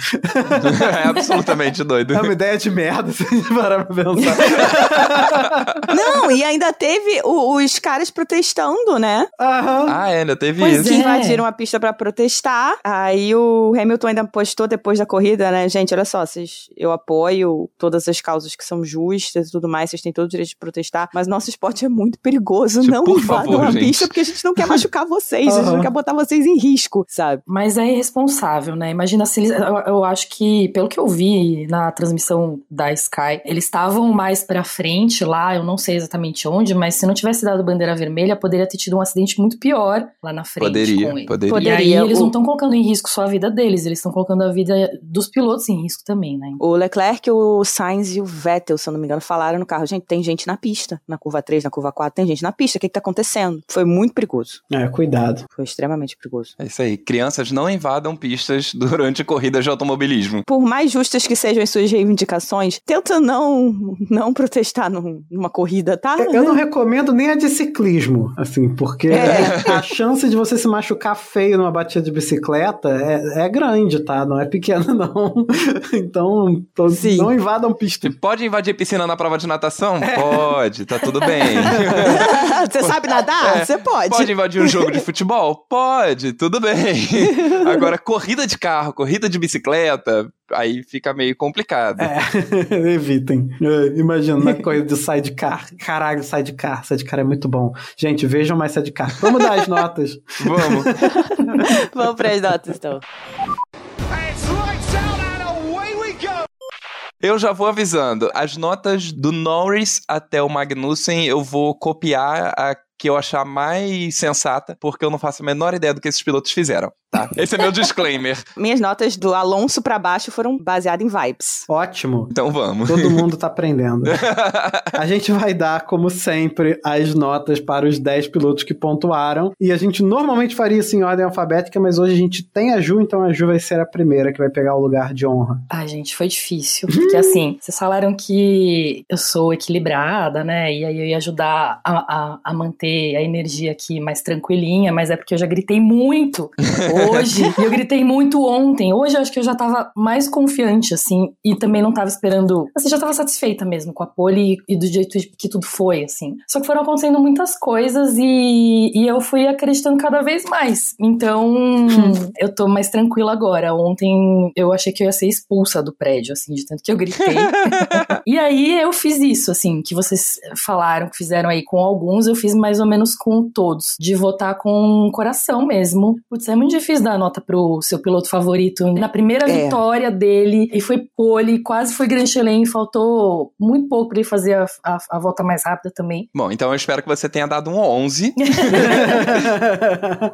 é absolutamente doido. É uma [laughs] ideia de merda, [laughs] se a gente parar pra pensar. [laughs] Não, e ainda teve o- os caras protestando, né? Aham. Ah, é, ainda teve Pois isso. Que É. invadiram a pista pra protestar. Aí o Hamilton ainda postou depois da corrida, né? Gente, olha só, vocês, eu apoio todas as causas que são justas e tudo mais, vocês têm todo o direito de protestar, mas nosso esporte é muito perigoso. Tipo, não invadam favor, a gente. pista porque a gente não quer machucar vocês, a gente não quer botar vocês em risco, sabe? Mas é irresponsável, né? Imagina se eles. Eu, eu acho que, pelo que eu vi na transmissão da Sky, eles estavam mais pra frente lá, eu não sei exatamente onde, mas se não tivesse dado bandeira vermelha, poderia ter tido um acidente muito pior lá na frente Poderia, com ele. poderia. Poderia. E aí eles O- não estão colocando em risco só a vida deles, eles estão colocando a vida dos pilotos em risco também, né? O Leclerc, o Sainz e o Vettel, se eu não me engano, falaram no carro. Gente, tem gente na pista. Na curva 3, na curva 4, tem gente na pista. O que, que tá acontecendo? Foi muito perigoso. É, cuidado. Foi extremamente perigoso. É isso aí. Crianças não invadam pistas durante corridas de automobilismo. Por mais justas que sejam as suas reivindicações, tenta não, não protestar num, numa corrida, tá? Eu não recomendo nem a de ciclismo, assim, porque É. a chance de você se machucar feio numa batida de bicicleta é, é grande, tá? Não é pequena, [laughs] não. Então, tô- não invadam pista. Você pode invadir piscina na prova de natação? Pode, tá tudo bem. [laughs] Você sabe nadar? É, Você pode. Pode invadir um jogo de futebol? Pode, tudo bem. [laughs] Agora, corrida de carro, corrida de bicicleta, aí fica meio complicado. É, [laughs] evitem. Imagina, na coisa de sidecar. Caralho, sidecar. Sidecar é muito bom. Gente, vejam mais sidecar. Vamos dar as notas. [laughs] Vamos. [laughs] Vamos para as notas, então. Eu já vou avisando. As notas do Norris até o Magnussen eu vou copiar a que eu achar mais sensata, porque eu não faço a menor ideia do que esses pilotos fizeram, tá? Esse é meu disclaimer. [laughs] Minhas notas do Alonso pra baixo foram baseadas em vibes. Ótimo. Então vamos. Todo mundo tá aprendendo. [laughs] A gente vai dar, como sempre, as notas para os 10 pilotos que pontuaram. E a gente normalmente faria isso em ordem alfabética, mas hoje a gente tem a Ju, então a Ju vai ser a primeira que vai pegar o lugar de honra. Ai, gente, foi difícil. Porque assim, [laughs] vocês falaram que eu sou equilibrada, né? E aí eu ia ajudar a, a, a manter a energia aqui mais tranquilinha, mas é porque eu já gritei muito hoje. [laughs] e eu gritei muito ontem. Hoje eu acho que eu já tava mais confiante, assim, e também não tava esperando. Assim, já tava satisfeita mesmo com a pole e, e do jeito que tudo foi, assim. Só que foram acontecendo muitas coisas e, e eu fui acreditando cada vez mais. Então, [laughs] eu tô mais tranquila agora. Ontem eu achei que eu ia ser expulsa do prédio, assim, de tanto que eu gritei. [laughs] e aí eu fiz isso, assim, que vocês falaram que fizeram aí com alguns, eu fiz mais ou menos com todos. De votar com o coração mesmo. Putz, é muito difícil dar nota pro seu piloto favorito na primeira É. vitória dele. E foi pole, quase foi Grand Chelem, faltou muito pouco pra ele fazer a, a, a volta mais rápida também. Bom, então eu espero que você tenha dado um 11. [laughs]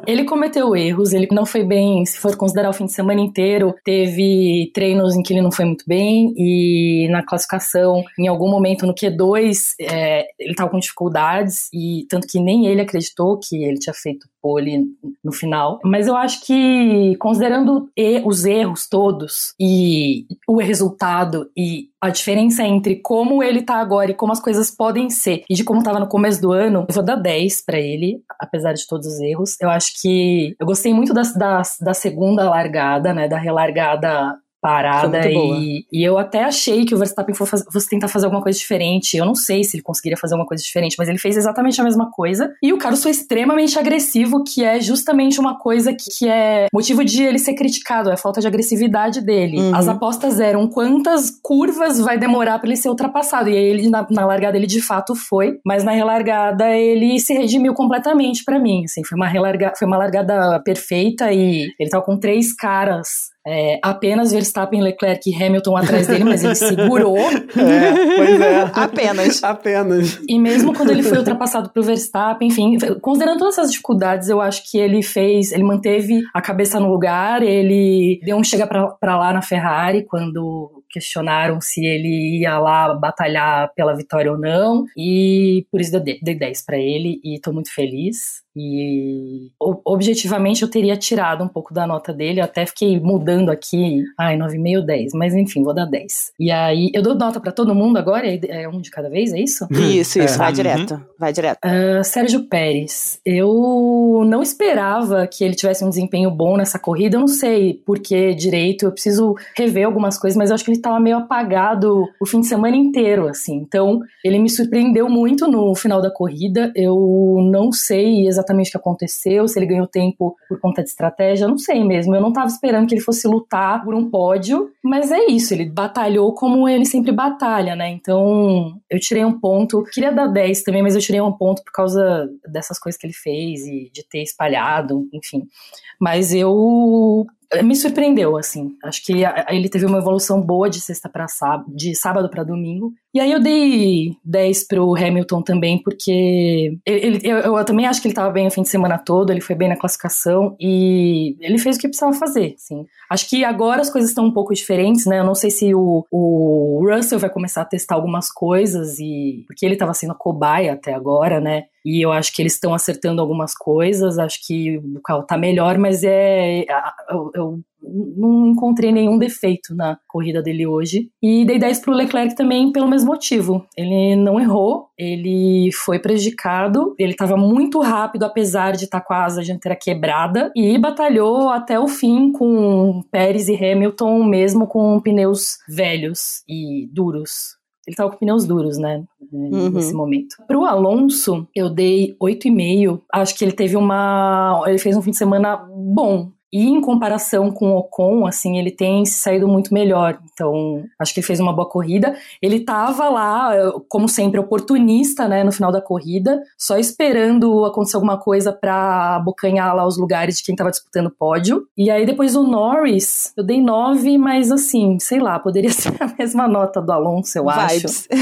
Ele cometeu erros, ele não foi bem, se for considerar o fim de semana inteiro, teve treinos em que ele não foi muito bem e na classificação, em algum momento no Q2, é, ele tava com dificuldades e tanto que nem ele acreditou que ele tinha feito pole no final. Mas eu acho que, considerando os erros todos e o resultado e a diferença entre como ele tá agora e como as coisas podem ser e de como tava no começo do ano, eu vou dar 10 pra ele, apesar de todos os erros. Eu acho que eu gostei muito da, da, da segunda largada, né, da relargada parada e, e eu até achei que o Verstappen fosse, tentar fazer alguma coisa diferente. Eu não sei se ele conseguiria fazer alguma coisa diferente, mas ele fez exatamente a mesma coisa. E o Carlos foi extremamente agressivo, que é justamente uma coisa que, que é motivo de ele ser criticado, é a falta de agressividade dele. Uhum. As apostas eram quantas curvas vai demorar pra ele ser ultrapassado. E aí ele, na, na largada, ele de fato foi, mas na relargada ele se redimiu completamente pra mim. Assim, foi uma relarga, foi uma largada perfeita e ele tava com três caras. É, apenas Verstappen, Leclerc e Hamilton atrás dele, mas ele segurou. [laughs] É, pois é. Apenas. Apenas. E mesmo quando ele foi ultrapassado pro Verstappen, enfim, considerando todas essas dificuldades, eu acho que ele fez, ele manteve a cabeça no lugar, ele deu um chega pra, pra lá na Ferrari quando questionaram se ele ia lá batalhar pela vitória ou não, e por isso eu dei, dei 10 pra ele e tô muito feliz. E objetivamente eu teria tirado um pouco da nota dele, eu até fiquei mudando aqui, ai, 9,5 10, mas enfim, vou dar 10. E aí, eu dou nota pra todo mundo agora, é é um de cada vez, é isso? Isso, isso, É. vai Uhum. direto. Vai direto. Ah, Sérgio Pérez, eu não esperava que ele tivesse um desempenho bom nessa corrida. Eu não sei por que direito, eu preciso rever algumas coisas, mas eu acho que ele estava meio apagado o fim de semana inteiro, assim. Então, ele me surpreendeu muito no final da corrida. Eu não sei exatamente o que aconteceu, se ele ganhou tempo por conta de estratégia, não sei mesmo. Eu não estava esperando que ele fosse lutar por um pódio, mas é isso, ele batalhou como ele sempre batalha, né? Então, eu tirei um ponto. Queria dar 10 também, mas eu tirei um ponto por causa dessas coisas que ele fez e de ter espalhado, enfim. Mas eu me surpreendeu, assim. Acho que ele teve uma evolução boa de sexta para sábado, de sábado para domingo. E aí eu dei 10 pro Hamilton também, porque ele, eu, eu também acho que ele tava bem o fim de semana todo, ele foi bem na classificação e ele fez o que precisava fazer, assim. Acho que agora as coisas estão um pouco diferentes, né? Eu não sei se o, o Russell vai começar a testar algumas coisas e porque ele tava sendo cobaia até agora, né? E eu acho que eles estão acertando algumas coisas, acho que o carro tá melhor, mas é. Eu, eu não encontrei nenhum defeito na corrida dele hoje. E dei 10 pro Leclerc também pelo mesmo motivo. Ele não errou, ele foi prejudicado, ele estava muito rápido, apesar de estar tá com a asa dianteira quebrada, e batalhou até o fim com Pérez e Hamilton, mesmo com pneus velhos e duros. Ele tava com pneus duros, né? Uhum. Nesse momento. Pro Alonso, eu dei 8,5. Acho que ele teve uma. Ele fez um fim de semana bom. E em comparação com o Ocon, assim, ele tem se saído muito melhor. Então, acho que ele fez uma boa corrida. Ele estava lá, como sempre, oportunista, né, no final da corrida, só esperando acontecer alguma coisa para abocanhar lá os lugares de quem estava disputando o pódio. E aí depois o Norris, eu dei nove, mas assim, sei lá, poderia [laughs] ser a mesma nota do Alonso, eu vibes. acho.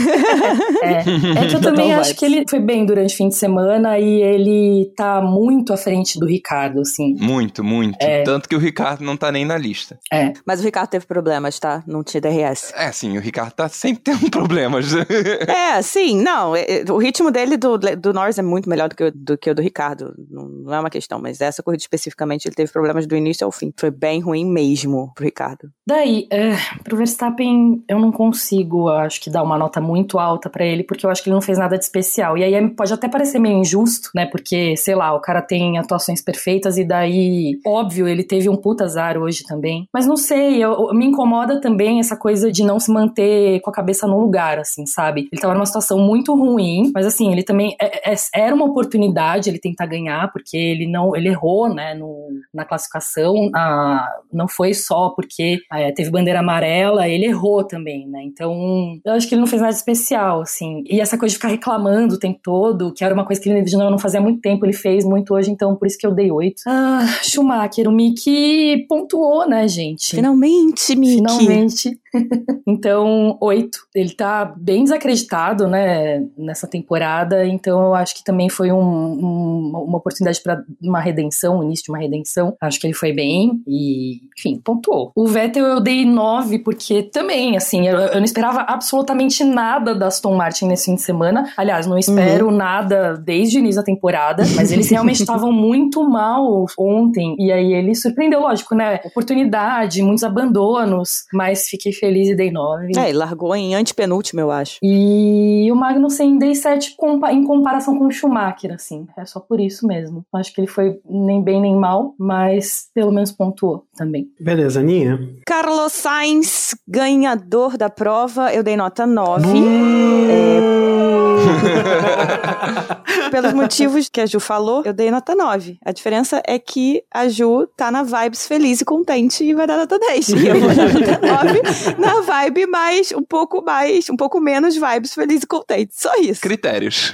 [laughs] é. é que eu [laughs] também acho vibes. que ele foi bem durante o fim de semana e ele tá muito à frente do Ricardo, assim. Muito, muito. É, é. Tanto que o Ricardo não tá nem na lista. É. Mas o Ricardo teve problemas, tá? Não tinha DRS. É, sim, o Ricardo tá sempre tendo [laughs] problemas. [laughs] é, sim, não. É, é, o ritmo dele do, do Norris é muito melhor do que, o, do que o do Ricardo. Não, é uma questão, mas essa corrida especificamente ele teve problemas do início ao fim. Foi bem ruim mesmo pro Ricardo. Daí, é, pro Verstappen, eu não consigo, acho que, dar uma nota muito alta para ele, porque eu acho que ele não fez nada de especial. E aí pode até parecer meio injusto, né? Porque, sei lá, o cara tem atuações perfeitas e daí, óbvio, ele teve um puta azar hoje também. Mas não sei, eu, eu, me incomoda também essa coisa de não se manter com a cabeça no lugar, assim, sabe? Ele tava numa situação muito ruim, mas assim, ele também é, é, era uma oportunidade ele tentar ganhar, porque ele não, ele errou, né, no, na classificação, ah, não foi só porque é, teve bandeira amarela, ele errou também, né? Então, eu acho que ele não fez nada especial, assim. E essa coisa de ficar reclamando o tempo todo, que era uma coisa que ele não fazia muito tempo, ele fez muito hoje, então por isso que eu dei oito. Ah, Schumacher, o Mickey pontuou, né, gente? Finalmente, Mickey. Finalmente. [laughs] então, oito. Ele tá bem desacreditado, né, nessa temporada, então eu acho que também foi um, um, uma oportunidade para uma redenção, o início de uma redenção. Acho que ele foi bem e, enfim, pontuou. O Vettel eu dei nove, porque também, assim, eu, eu não esperava absolutamente nada da Aston Martin nesse fim de semana. Aliás, não espero uhum. nada desde o início da temporada, mas eles realmente estavam [laughs] muito mal ontem, e aí ele surpreendeu, lógico, né? Oportunidade, muitos abandonos, mas fiquei feliz e dei 9. É, ele largou em antepenúltimo, eu acho. E o Magnussen dei 7 em comparação com o Schumacher, assim. É só por isso mesmo. Acho que ele foi nem bem nem mal, mas pelo menos pontuou também. Beleza, Aninha. Carlos Sainz, ganhador da prova, eu dei nota 9. Uh! É... [laughs] Pelos motivos que a Ju falou, eu dei nota 9. A diferença é que a Ju tá na vibes feliz e contente e vai dar nota 10. E eu vou dar nota 9 na vibe mais, um pouco mais, um pouco menos vibes feliz e contente. Só isso. Critérios.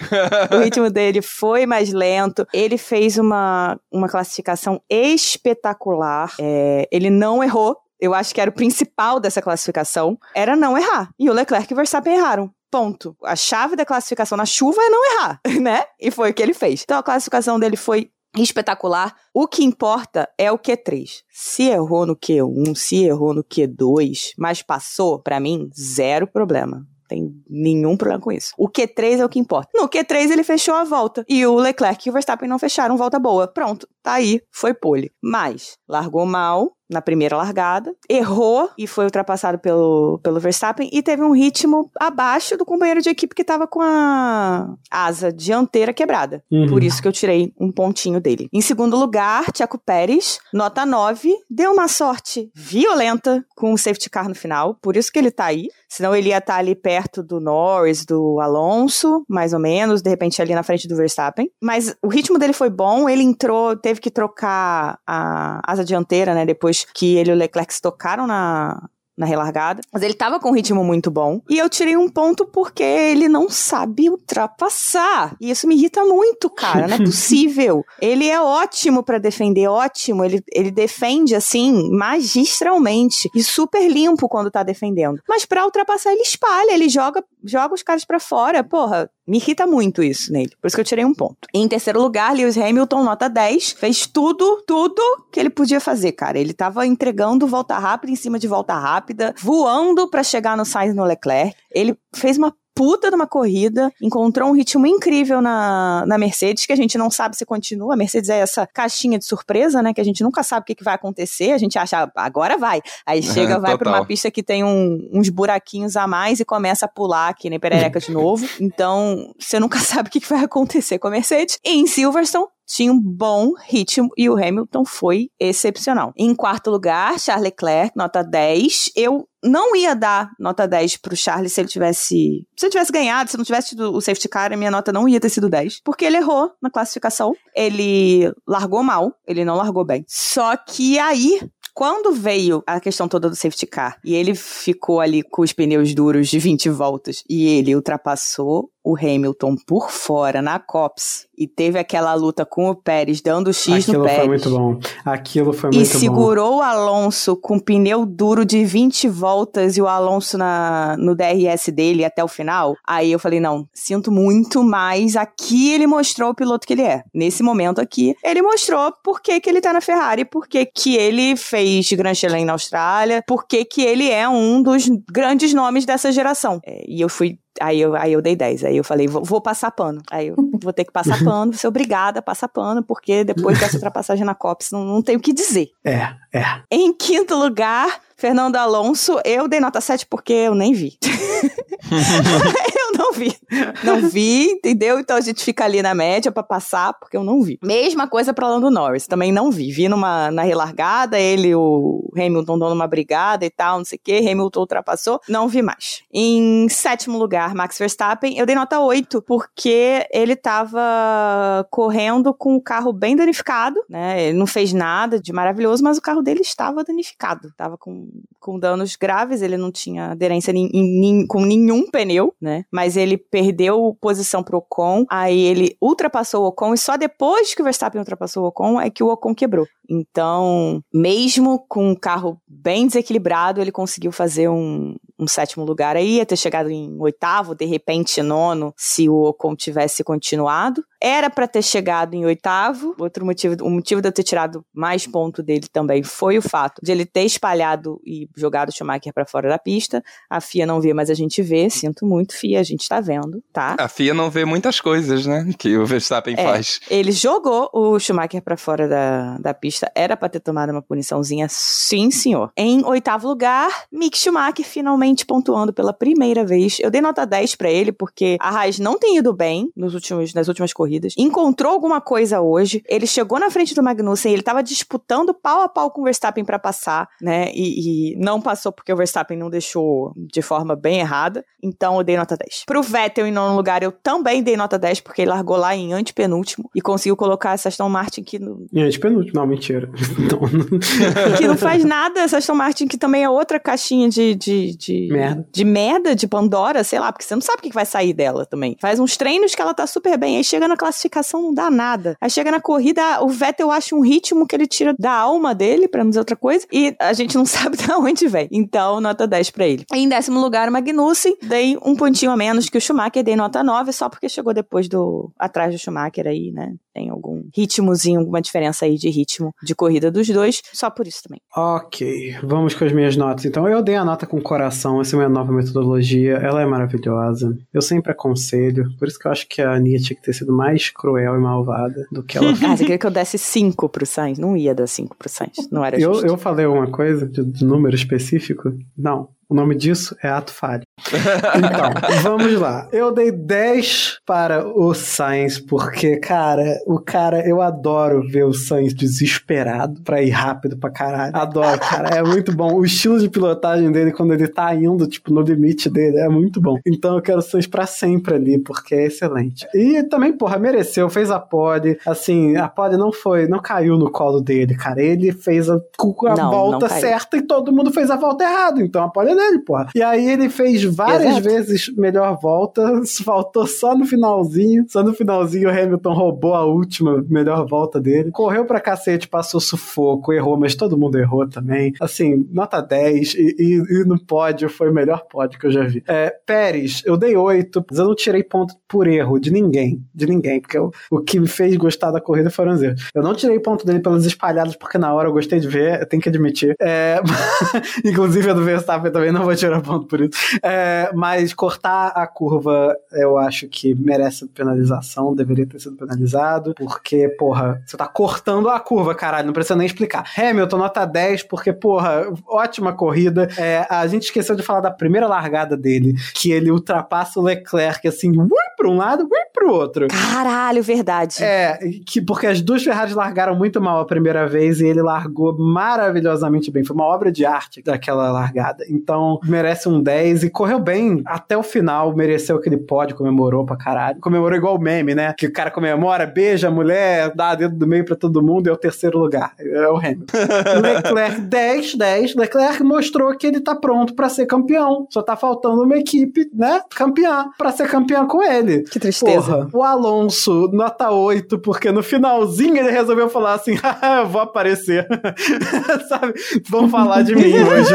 o ritmo dele foi mais lento. Ele fez uma, uma classificação espetacular. É, ele não errou. Eu acho que era o principal dessa classificação. Era não errar. E o Leclerc e o Verstappen erraram. Ponto. A chave da classificação na chuva é não errar, [laughs] né? E foi o que ele fez. Então a classificação dele foi espetacular. O que importa é o Q3. Se errou no Q1, se errou no Q2, mas passou, para mim, zero problema tem nenhum problema com isso. O Q3 é o que importa. No Q3 ele fechou a volta e o Leclerc e o Verstappen não fecharam volta boa. Pronto, tá aí, foi pole. Mas largou mal, na primeira largada, errou e foi ultrapassado pelo, pelo Verstappen e teve um ritmo abaixo do companheiro de equipe que estava com a asa dianteira quebrada. Uhum. Por isso que eu tirei um pontinho dele. Em segundo lugar, Tiago Pérez, nota 9, deu uma sorte violenta com o safety car no final, por isso que ele tá aí. Senão ele ia estar tá ali perto do Norris, do Alonso, mais ou menos, de repente ali na frente do Verstappen. Mas o ritmo dele foi bom, ele entrou, teve que trocar a asa dianteira, né, depois que ele e o Leclerc se tocaram na, na relargada. Mas ele tava com um ritmo muito bom. E eu tirei um ponto porque ele não sabe ultrapassar. E isso me irrita muito, cara. Não é [laughs] possível. ele é ótimo para defender, ótimo. Ele, ele defende, assim, magistralmente. E super limpo quando tá defendendo. Mas para ultrapassar, ele espalha, ele joga, joga os caras para fora. Porra, me irrita muito isso nele. Por isso que eu tirei um ponto. em terceiro lugar, Lewis Hamilton, nota 10. Fez tudo, tudo que ele podia fazer, cara. Ele tava entregando volta rápida em cima de volta rápida, voando para chegar no Sainz no Leclerc. Ele fez uma puta de uma corrida, encontrou um ritmo incrível na, na Mercedes, que a gente não sabe se continua. A Mercedes é essa caixinha de surpresa, né? Que a gente nunca sabe o que, que vai acontecer. A gente acha, agora vai. Aí [laughs] chega, vai pra uma pista que tem um, uns buraquinhos a mais e começa a pular aqui na perereca de [laughs] novo. Então, você nunca [laughs] sabe o que, que vai acontecer com a Mercedes. E em Silverstone, tinha um bom ritmo e o Hamilton foi excepcional. Em quarto lugar, Charles Leclerc, nota 10. Eu não ia dar nota 10 pro Charles se ele tivesse. Se ele tivesse ganhado, se não tivesse tido o safety car, a minha nota não ia ter sido 10. Porque ele errou na classificação. Ele largou mal, ele não largou bem. Só que aí quando veio a questão toda do safety car e ele ficou ali com os pneus duros de 20 voltas e ele ultrapassou o Hamilton por fora na COPS e teve aquela luta com o Pérez dando X Aquilo no Pérez. foi muito bom. Aquilo foi muito e segurou o Alonso com pneu duro de 20 voltas e o Alonso na, no DRS dele até o final. Aí eu falei, não, sinto muito, mas aqui ele mostrou o piloto que ele é. Nesse momento aqui, ele mostrou por que, que ele tá na Ferrari, por que, que ele fez Grand Chelem na Austrália, por que, que ele é um dos grandes nomes dessa geração. É, e eu fui Aí eu, aí eu dei 10. Aí eu falei, vou, vou passar pano. Aí eu vou ter que passar [laughs] pano, vou ser obrigada a passar pano, porque depois dessa ultrapassagem na COPS não, não tenho o que dizer. É, é. Em quinto lugar, Fernando Alonso, eu dei nota 7 porque eu nem vi. [laughs] [laughs] não vi. Não vi, entendeu? Então a gente fica ali na média para passar, porque eu não vi. Mesma coisa para Lando Norris, também não vi. Vi numa, na relargada, ele o Hamilton dando uma brigada e tal, não sei o quê. Hamilton ultrapassou, não vi mais. Em sétimo lugar, Max Verstappen, eu dei nota 8, porque ele tava correndo com o carro bem danificado, né? Ele não fez nada de maravilhoso, mas o carro dele estava danificado. Tava com, com danos graves, ele não tinha aderência em, com nenhum pneu, né? Mas ele perdeu posição pro Ocon, aí ele ultrapassou o Ocon e só depois que o Verstappen ultrapassou o Ocon é que o Ocon quebrou. Então, mesmo com um carro bem desequilibrado, ele conseguiu fazer um, um sétimo lugar aí, ia ter chegado em oitavo, de repente nono, se o Ocon tivesse continuado. Era para ter chegado em oitavo. Outro motivo, o motivo de eu ter tirado mais ponto dele também foi o fato de ele ter espalhado e jogado o Schumacher para fora da pista. A FIA não vê, mas a gente vê. Sinto muito, FIA, a gente tá vendo, tá? A FIA não vê muitas coisas, né? Que o Verstappen É, faz. Ele jogou o Schumacher para fora da, da pista. Era para ter tomado uma puniçãozinha, sim, senhor. Em oitavo lugar, Mick Schumacher finalmente pontuando pela primeira vez. Eu dei nota 10 para ele porque a Haas não tem ido bem nos últimos, nas últimas corridas. Encontrou alguma coisa hoje. Ele chegou na frente do Magnussen, ele tava disputando pau a pau com o Verstappen para passar, né? E, e não passou porque o Verstappen não deixou de forma bem errada. Então eu dei nota 10. Pro Vettel em nono lugar, eu também dei nota 10 porque ele largou lá em antepenúltimo e conseguiu colocar essa Aston Martin que no, E antes penúltimo, não, mentira. [laughs] Não. [laughs] que não faz nada. Essa Aston Martin que também é outra caixinha de, de, de Merda. de merda, de Pandora, sei lá, porque você não sabe o que vai sair dela também. Faz uns treinos que ela tá super bem, aí chega na classificação não dá nada. Aí chega na corrida, o Vettel acha um ritmo que ele tira da alma dele, pra não dizer outra coisa, e a gente não [laughs] sabe de onde vem. Então, nota 10 pra ele. Em décimo lugar, o Magnussen, dei um pontinho a menos que o Schumacher, dei nota 9, só porque chegou depois do. atrás do Schumacher aí, né? Tem algum ritmozinho, alguma diferença aí de ritmo de corrida dos dois, só por isso também. Ok, vamos com as minhas notas. Então, eu dei a nota com coração, essa é a minha nova metodologia, ela é maravilhosa. Eu sempre aconselho, por isso que eu acho que a Ania tinha que ter sido mais cruel e malvada do que ela foi. [laughs] Ah, você queria que eu desse 5 pro Sainz? Não ia dar 5 pro Sainz, não era Eu, justo. eu falei alguma coisa de, de número específico? Não. O nome disso é ato falho. [laughs] Então, vamos lá. Eu dei 10 para o Sainz, porque, cara, o cara, eu adoro ver o Sainz desesperado pra ir rápido pra caralho. Adoro, cara. É muito bom. O estilo de pilotagem dele, quando ele tá indo, tipo, no limite dele, é muito bom. Então eu quero o Sainz pra sempre ali, porque é excelente. E também, porra, mereceu, fez a pole. Assim, a pole não foi, não caiu no colo dele, cara. Ele fez a, a Não, volta não certa e todo mundo fez a volta errada. Então a pole é dele, porra. E aí ele fez várias Exato. vezes melhor volta, [laughs] faltou só no finalzinho. Só no finalzinho o Hamilton roubou a última melhor volta dele. Correu pra cacete, passou sufoco, errou, mas todo mundo errou também. Assim, nota 10 e, e- e no pódio foi o melhor pódio que eu já vi. É, Pérez, eu dei 8, mas eu não tirei ponto por erro de ninguém, de ninguém, porque eu- o que me fez gostar da corrida foram os erros. Eu não tirei ponto dele pelas espalhadas, porque na hora eu gostei de ver, eu tenho que admitir. É, [laughs] inclusive a do Verstappen também não vou tirar ponto por isso. É, mas cortar a curva, eu acho que merece penalização, deveria ter sido penalizado, porque, porra, você tá cortando a curva, caralho, não precisa nem explicar. Hamilton, nota 10, porque, porra, ótima corrida. É, a gente esqueceu de falar da primeira largada dele, que ele ultrapassa o Leclerc, assim, ui pra um lado, ui pro outro. Caralho, verdade. É, que, porque as duas Ferraris largaram muito mal a primeira vez e ele largou maravilhosamente bem. Foi uma obra de arte daquela largada. Então, merece um 10 e correu bem até o final, mereceu aquele pódio, comemorou pra caralho. Comemorou igual o meme, né? Que o cara comemora, beija a mulher, dá dedo do meio pra todo mundo e é o terceiro lugar. É o Hamilton. [laughs] Leclerc 10, 10. Leclerc mostrou que ele tá pronto pra ser campeão. Só tá faltando uma equipe, né? Campeã, pra ser campeã com ele. Que tristeza. Porra, o Alonso, nota 8, porque no finalzinho ele resolveu falar assim: [laughs] eu vou aparecer. [laughs] Sabe? Vão falar de mim hoje.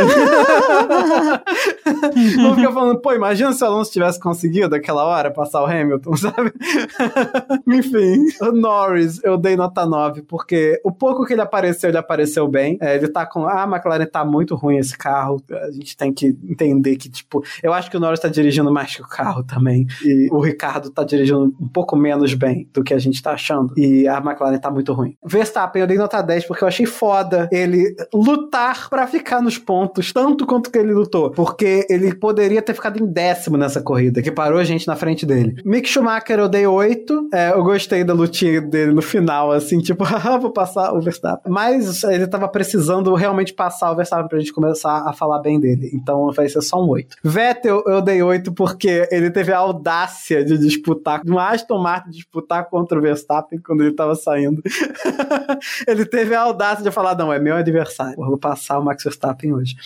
[laughs] Vão ficar falando, pô, imagina se o Alonso tivesse conseguido aquela hora passar o Hamilton, [laughs] sabe? Enfim, o Norris, eu dei nota 9, porque o pouco que ele apareceu, ele apareceu bem. É, ele tá com. Ah, a McLaren tá muito ruim esse carro. A gente tem que entender que, tipo, eu acho que o Norris tá dirigindo mais que o carro também. E o Ricardo tá dirigindo um pouco menos bem do que a gente tá achando. E a McLaren tá muito ruim. Verstappen, eu dei nota 10 porque eu achei foda ele lutar para ficar nos pontos, tanto quanto que ele lutou. Porque ele poderia ter ficado em décimo nessa corrida, que parou a gente na frente dele. Mick Schumacher, eu dei 8. É, eu gostei da lutinha dele no final, assim, tipo, [laughs] vou passar o Verstappen. Mas ele tava precisando realmente passar o Verstappen pra gente começar a falar bem dele. Então vai ser só um 8. Vettel, eu dei 8 porque ele teve a audácia de disputar, no Aston Martin disputar contra o Verstappen quando ele tava saindo. [laughs] ele teve a audácia de falar: não, é meu adversário. Vou passar o Max Verstappen hoje.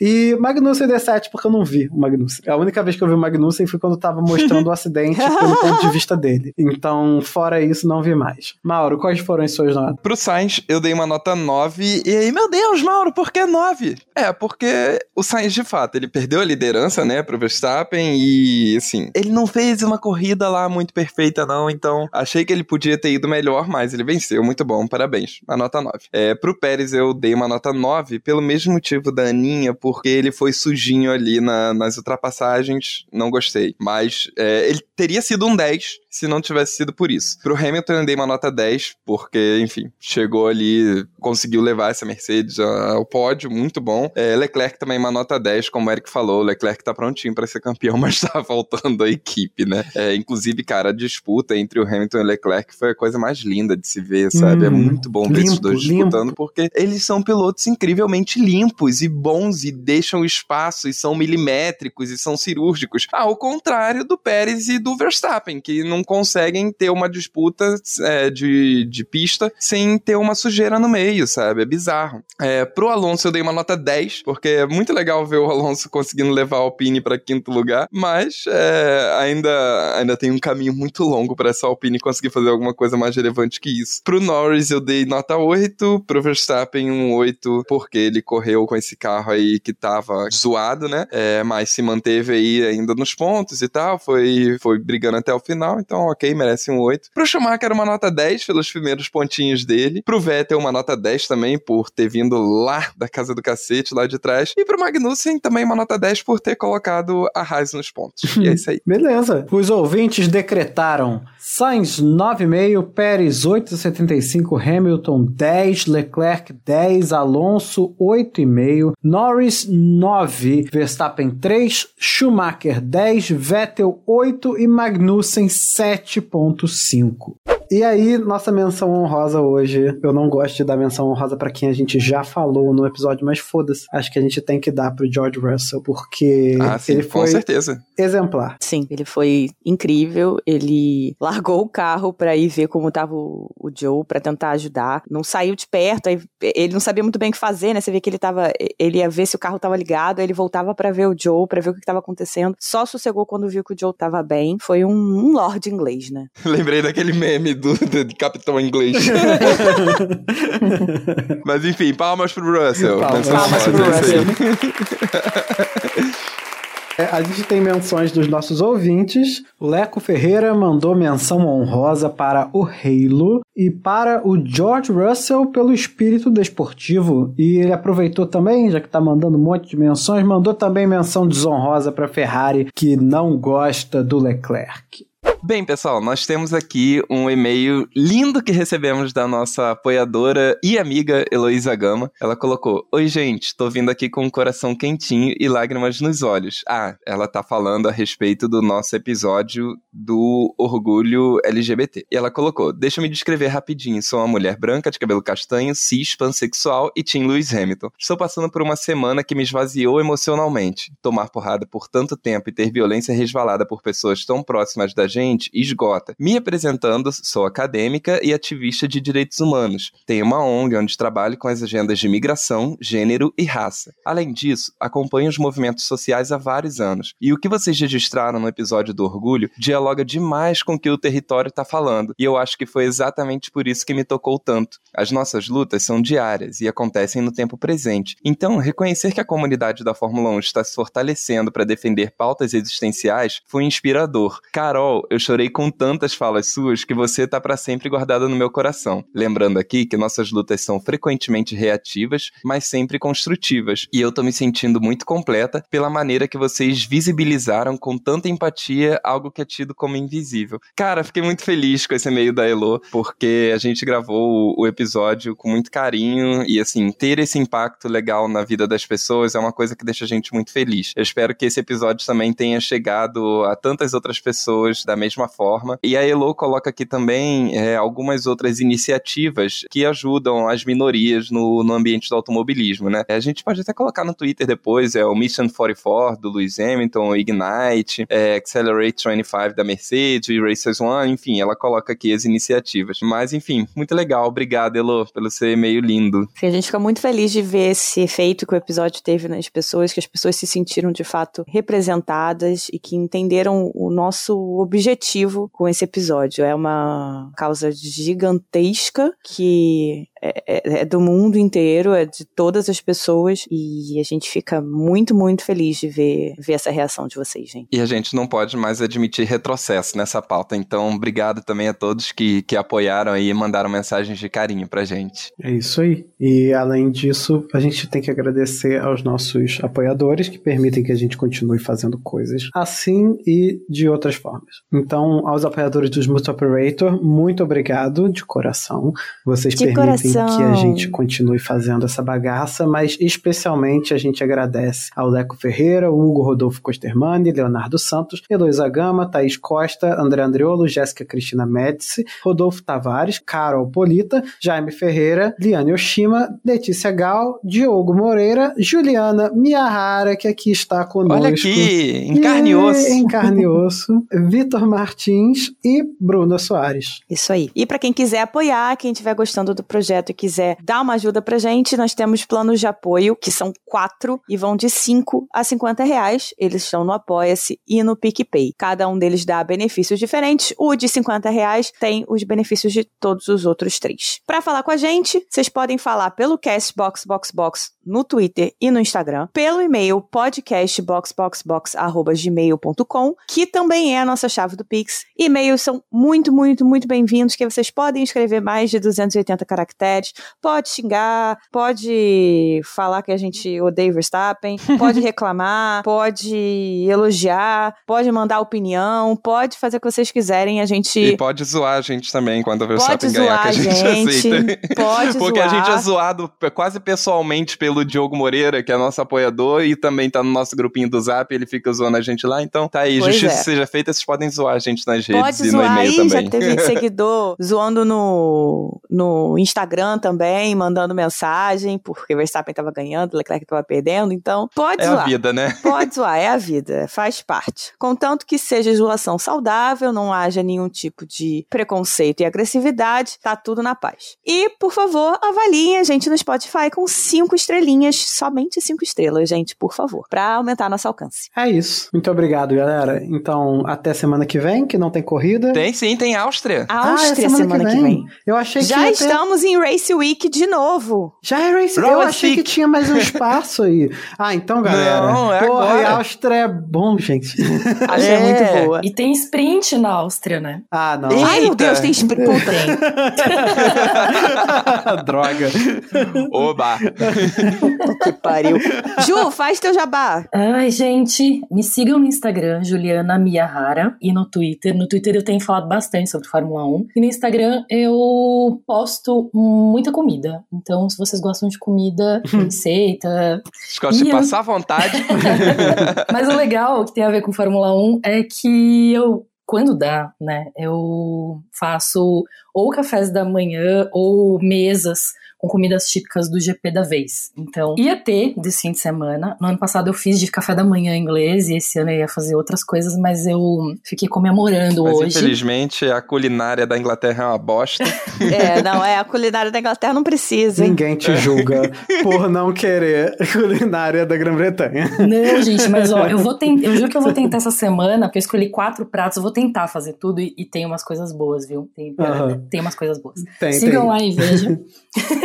E Magnussen D7, porque eu não vi o Magnussen. A única vez que eu vi o Magnussen foi quando tava mostrando o acidente [laughs] pelo ponto de vista dele. Então, fora isso, não vi mais. Mauro, quais foram as suas notas? Pro Sainz, eu dei uma nota 9. E aí, meu Deus, Mauro, por que 9? É, porque o Sainz, de fato, ele perdeu a liderança, né, pro Verstappen. E, assim, ele não fez uma corrida lá muito perfeita, não. Então, achei que ele podia ter ido melhor, mas ele venceu. Muito bom, parabéns. A nota 9. É, pro Pérez, eu dei uma nota 9 pelo mesmo motivo da Aninha, porque ele foi sujinho ali na, nas ultrapassagens. Não gostei. Mas é, ele teria sido um 10 se não tivesse sido por isso. Pro Hamilton, eu dei uma nota 10, porque, enfim, chegou ali, conseguiu levar essa Mercedes ao pódio, muito bom. É, Leclerc também uma nota 10, como o Eric falou, Leclerc tá prontinho para ser campeão, [laughs] mas tá faltando a equipe, né? É, inclusive, cara, a disputa entre o Hamilton e o Leclerc foi a coisa mais linda de se ver, sabe? é Hum, muito bom ver esses limpo, dois disputando, porque eles são pilotos incrivelmente limpos e bons e deixam espaço e são milimétricos e são cirúrgicos. Ao contrário do Pérez e do Verstappen, que não conseguem ter uma disputa é, de, de pista sem ter uma sujeira no meio, sabe? É bizarro. É, pro Alonso eu dei uma nota 10, porque é muito legal ver o Alonso conseguindo levar a Alpine para quinto lugar, mas é, ainda, ainda tem um caminho muito longo para essa Alpine conseguir fazer alguma coisa mais relevante que isso. Pro Norris eu dei nota 8, pro Verstappen um 8, porque ele correu com esse carro aí que tava zoado, né? É, mas se manteve aí ainda nos pontos e tal, foi, foi brigando até o final, então ok, merece um 8. Pro Schumacher uma nota 10 pelos primeiros pontinhos dele. Pro Vettel uma nota 10 também por ter vindo lá da casa do cacete, lá de trás. E pro Magnussen também uma nota 10 por ter colocado a Haas nos pontos. E é isso aí. [laughs] Beleza. Os ouvintes decretaram Sainz 9,5, Pérez 8,75, Hamilton 10, Leclerc 10, Alonso 8,5, Norris 9, Verstappen 3, Schumacher 10, Vettel 8 e Magnussen 7,5. E aí, nossa menção honrosa hoje, eu não gosto de dar menção honrosa pra quem a gente já falou no episódio, mas foda-se. Acho que a gente tem que dar pro George Russell, porque Ah, sim, ele com foi certeza. exemplar. Sim, ele foi incrível. Ele largou o carro pra ir ver como tava o, o Joe, pra tentar ajudar. Não saiu de perto, aí ele não sabia muito bem o que fazer, né? Você vê que ele tava. Ele ia ver se o carro tava ligado, aí ele voltava pra ver o Joe, pra ver o que que tava acontecendo. Só sossegou quando viu que o Joe tava bem. Foi um, um lord inglês, né? [laughs] Lembrei daquele meme do, do Capitão Inglês. [laughs] Mas enfim, palmas pro Russell. Palmas. Palmas pro é aí. É, a gente tem menções dos nossos ouvintes. O Leco Ferreira mandou menção honrosa para o Halo e para o George Russell pelo espírito desportivo. E ele aproveitou também, já que tá mandando um monte de menções, mandou também menção desonrosa para Ferrari, que não gosta do Leclerc. Bem, pessoal, nós temos aqui um e-mail lindo que recebemos da nossa apoiadora e amiga Heloísa Gama. Ela colocou: Oi, gente, tô vindo aqui com um coração quentinho e lágrimas nos olhos. Ah, ela tá falando a respeito do nosso episódio do orgulho LGBT. E ela colocou: Deixa eu me descrever rapidinho. Sou uma mulher branca, de cabelo castanho, cis, pansexual e Tim Lewis Hamilton. Estou passando por uma semana que me esvaziou emocionalmente. Tomar porrada por tanto tempo e ter violência resvalada por pessoas tão próximas da gente esgota. Me apresentando, sou acadêmica e ativista de direitos humanos. Tenho uma ONG onde trabalho com as agendas de migração, gênero e raça. Além disso, acompanho os movimentos sociais há vários anos. E o que vocês registraram no episódio do Orgulho dialoga demais com o que o território está falando. E eu acho que foi exatamente por isso que me tocou tanto. As nossas lutas são diárias e acontecem no tempo presente. Então, reconhecer que a comunidade da Fórmula 1 está se fortalecendo para defender pautas existenciais foi inspirador. Carol, eu chorei com tantas falas suas que você tá para sempre guardada no meu coração. Lembrando aqui que nossas lutas são frequentemente reativas, mas sempre construtivas. E eu tô me sentindo muito completa pela maneira que vocês visibilizaram com tanta empatia algo que é tido como invisível. Cara, fiquei muito feliz com esse e-mail da Elo, porque a gente gravou o episódio com muito carinho e assim, ter esse impacto legal na vida das pessoas é uma coisa que deixa a gente muito feliz. Eu espero que esse episódio também tenha chegado a tantas outras pessoas da mesma mesma forma. E a Elo coloca aqui também é, algumas outras iniciativas que ajudam as minorias no, no ambiente do automobilismo, né? A gente pode até colocar no Twitter depois, é o Mission 44 do Lewis Hamilton, Ignite, é, Accelerate 25 da Mercedes, Racers One, enfim, ela coloca aqui as iniciativas. Mas, enfim, muito legal. Obrigado, Elo, pelo ser meio lindo. Sim, a gente fica muito feliz de ver esse efeito que o episódio teve nas pessoas, que as pessoas se sentiram de fato representadas e que entenderam o nosso objetivo objetivo com esse episódio. É uma causa gigantesca que é, é, é, do mundo inteiro, é de todas as pessoas e a gente fica muito, muito feliz de ver, ver essa reação de vocês, gente. E a gente não pode mais admitir retrocesso nessa pauta, então obrigado também a todos que, que apoiaram e mandaram mensagens de carinho pra gente. É isso aí. E além disso, a gente tem que agradecer aos nossos apoiadores que permitem que a gente continue fazendo coisas assim e de outras formas. Então, aos apoiadores dos Multi Operator, muito obrigado de coração. Vocês de permitem coração que a gente continue fazendo essa bagaça, mas especialmente a gente agradece ao Leco Ferreira, Hugo Rodolfo Costermani, Leonardo Santos, Heloísa Gama, Thaís Costa, André Andriolo, Jéssica Cristina Médici, Rodolfo Tavares, Carol Polita, Jaime Ferreira, Liane Oshima, Letícia Gal, Diogo Moreira, Juliana Miyahara, que aqui está conosco. Olha aqui, em carne e osso. Em carne e osso, [laughs] Vitor Martins e Bruna Soares. Isso aí. E para quem quiser apoiar, quem estiver gostando do projeto, e quiser dar uma ajuda pra gente, nós temos planos de apoio, que são quatro e vão de 5 a 50 reais. Eles estão no Apoia-se e no PicPay. Cada um deles dá benefícios diferentes. O de 50 reais tem os benefícios de todos os outros três. Para falar com a gente, vocês podem falar pelo Castboxboxbox no Twitter e no Instagram, pelo e-mail podcastboxboxbox.gmail.com, que também é a nossa chave do Pix. E-mails são muito, muito, muito bem-vindos, que vocês podem escrever mais de 280 caracteres pode xingar, pode falar que a gente odeia Verstappen, [laughs] pode reclamar, pode elogiar, pode mandar opinião, pode fazer o que vocês quiserem, a gente... E pode zoar a gente também quando o Verstappen ganhar, que a gente, gente aceita. Pode Porque zoar. a gente é zoado quase pessoalmente pelo Diogo Moreira, que é nosso apoiador, e também tá no nosso grupinho do Zap, ele fica zoando a gente lá, então tá aí, pois justiça é. seja feita, vocês podem zoar a gente nas redes pode e no e-mail aí, também. Já teve [laughs] seguidor zoando no, no Instagram também, mandando mensagem, porque Verstappen estava ganhando, Leclerc estava perdendo, então pode é zoar. É a vida, né? [laughs] Pode zoar, é a vida, faz parte. Contanto que seja zoação saudável, não haja nenhum tipo de preconceito e agressividade, tá tudo na paz. E, por favor, avaliem a gente no Spotify com cinco estrelinhas, somente cinco estrelas, gente, por favor, para aumentar nosso alcance. É isso. Muito obrigado, galera. Então, até semana que vem, que não tem corrida? Tem sim, tem Áustria. Áustria ah, é semana, semana que, vem. Eu achei Já que Já estamos ter... em Race Week de novo. Já é Race Week. Eu achei que tinha mais um espaço aí. Ah, então, galera. Não, é Porra, agora. a Áustria é bom, gente. Áustria é. [laughs] é muito boa. E tem sprint na Áustria, né? Ah, não. Eita. Ai, meu Deus, tem sprint. Puta. [laughs] Droga. Oba. que pariu. Ju, faz teu jabá. Ai, gente, me sigam no Instagram, Juliana Miyahara, e no Twitter. No Twitter eu tenho falado bastante sobre Fórmula 1. E no Instagram eu posto muita comida. Então, se vocês gostam de comida, [laughs] receita. Gosto de passar vontade. [laughs] Mas o legal que tem a ver com Fórmula 1 é que eu quando dá, né, eu faço ou cafés da manhã ou mesas com comidas típicas do GP da vez. Então, ia ter desse fim de semana. No ano passado eu fiz de café da manhã em inglês e esse ano eu ia fazer outras coisas, mas eu fiquei comemorando mas, hoje. Infelizmente, a culinária da Inglaterra é uma bosta. [laughs] é, não, é, a culinária da Inglaterra não precisa. Hein? Ninguém te julga por não querer [laughs] culinária da Grã-Bretanha. Não, gente, mas ó, eu vou [laughs] tentar, eu juro que eu vou tentar essa semana, porque eu escolhi quatro pratos, eu vou tentar fazer tudo e, e tem umas coisas boas, viu? Tem, uhum. tem umas coisas boas. Tem, Sigam tem. lá e vejam.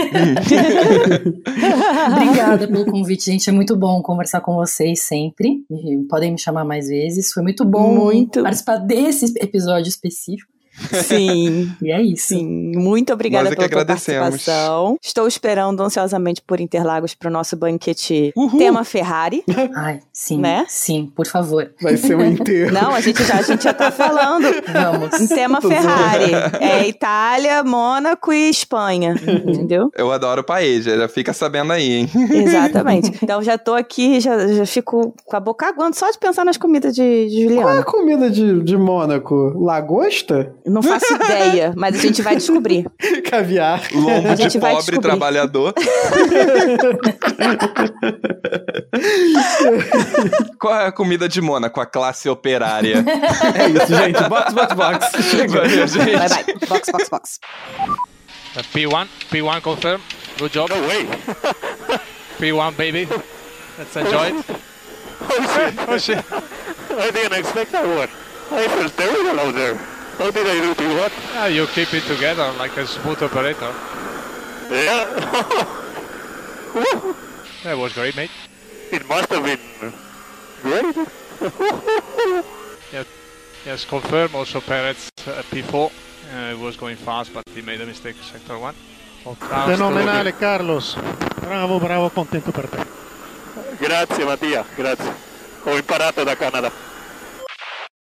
[laughs] Obrigada pelo convite, gente. É muito bom conversar com vocês sempre. Podem me chamar mais vezes. Foi muito bom muito. participar desse episódio específico. Sim. [laughs] e é isso. Sim. Muito obrigada é pela tua participação. Estou esperando ansiosamente por Interlagos para o nosso banquete Uhul. tema Ferrari. [laughs] Ai, sim. Né? Sim, por favor. Vai ser um [laughs] inteiro. Não, a gente já, a gente já tá falando. Vamos. Em tema Ferrari. É Itália, Mônaco e Espanha. Uhum. Entendeu? Eu adoro o país, já fica sabendo aí, hein? Exatamente. Então já tô aqui, já, já fico com a boca aguando só de pensar nas comidas de, de Juliana. Qual é a comida de, de Mônaco? Lagosta? Não faço ideia, mas a gente vai descobrir. [laughs] Caviar. Lombo a gente de vai pobre descobrir. trabalhador. [laughs] Qual é a comida de Mônaco? A classe operária. é isso, gente. Box, box, box. [laughs] Chega. gente. Vai, vai. Box, box, box. Uh, P1, P1 confirm. Good job. No way. P1, baby. Let's enjoy it. Oh shit. oh shit. I didn't expect that one. I felt terrible out there. How did I do what? Yeah, you keep it together like a smooth operator. Yeah. [laughs] that was great, mate. It must have been great. yeah. Yes, confirm. Also, Perez uh, P4 uh, was going fast, but he made a mistake sector 1. Fenomenale, Carlos. Bravo, bravo, contento per te. Grazie, Mattia, grazie. Ho imparato da Canada.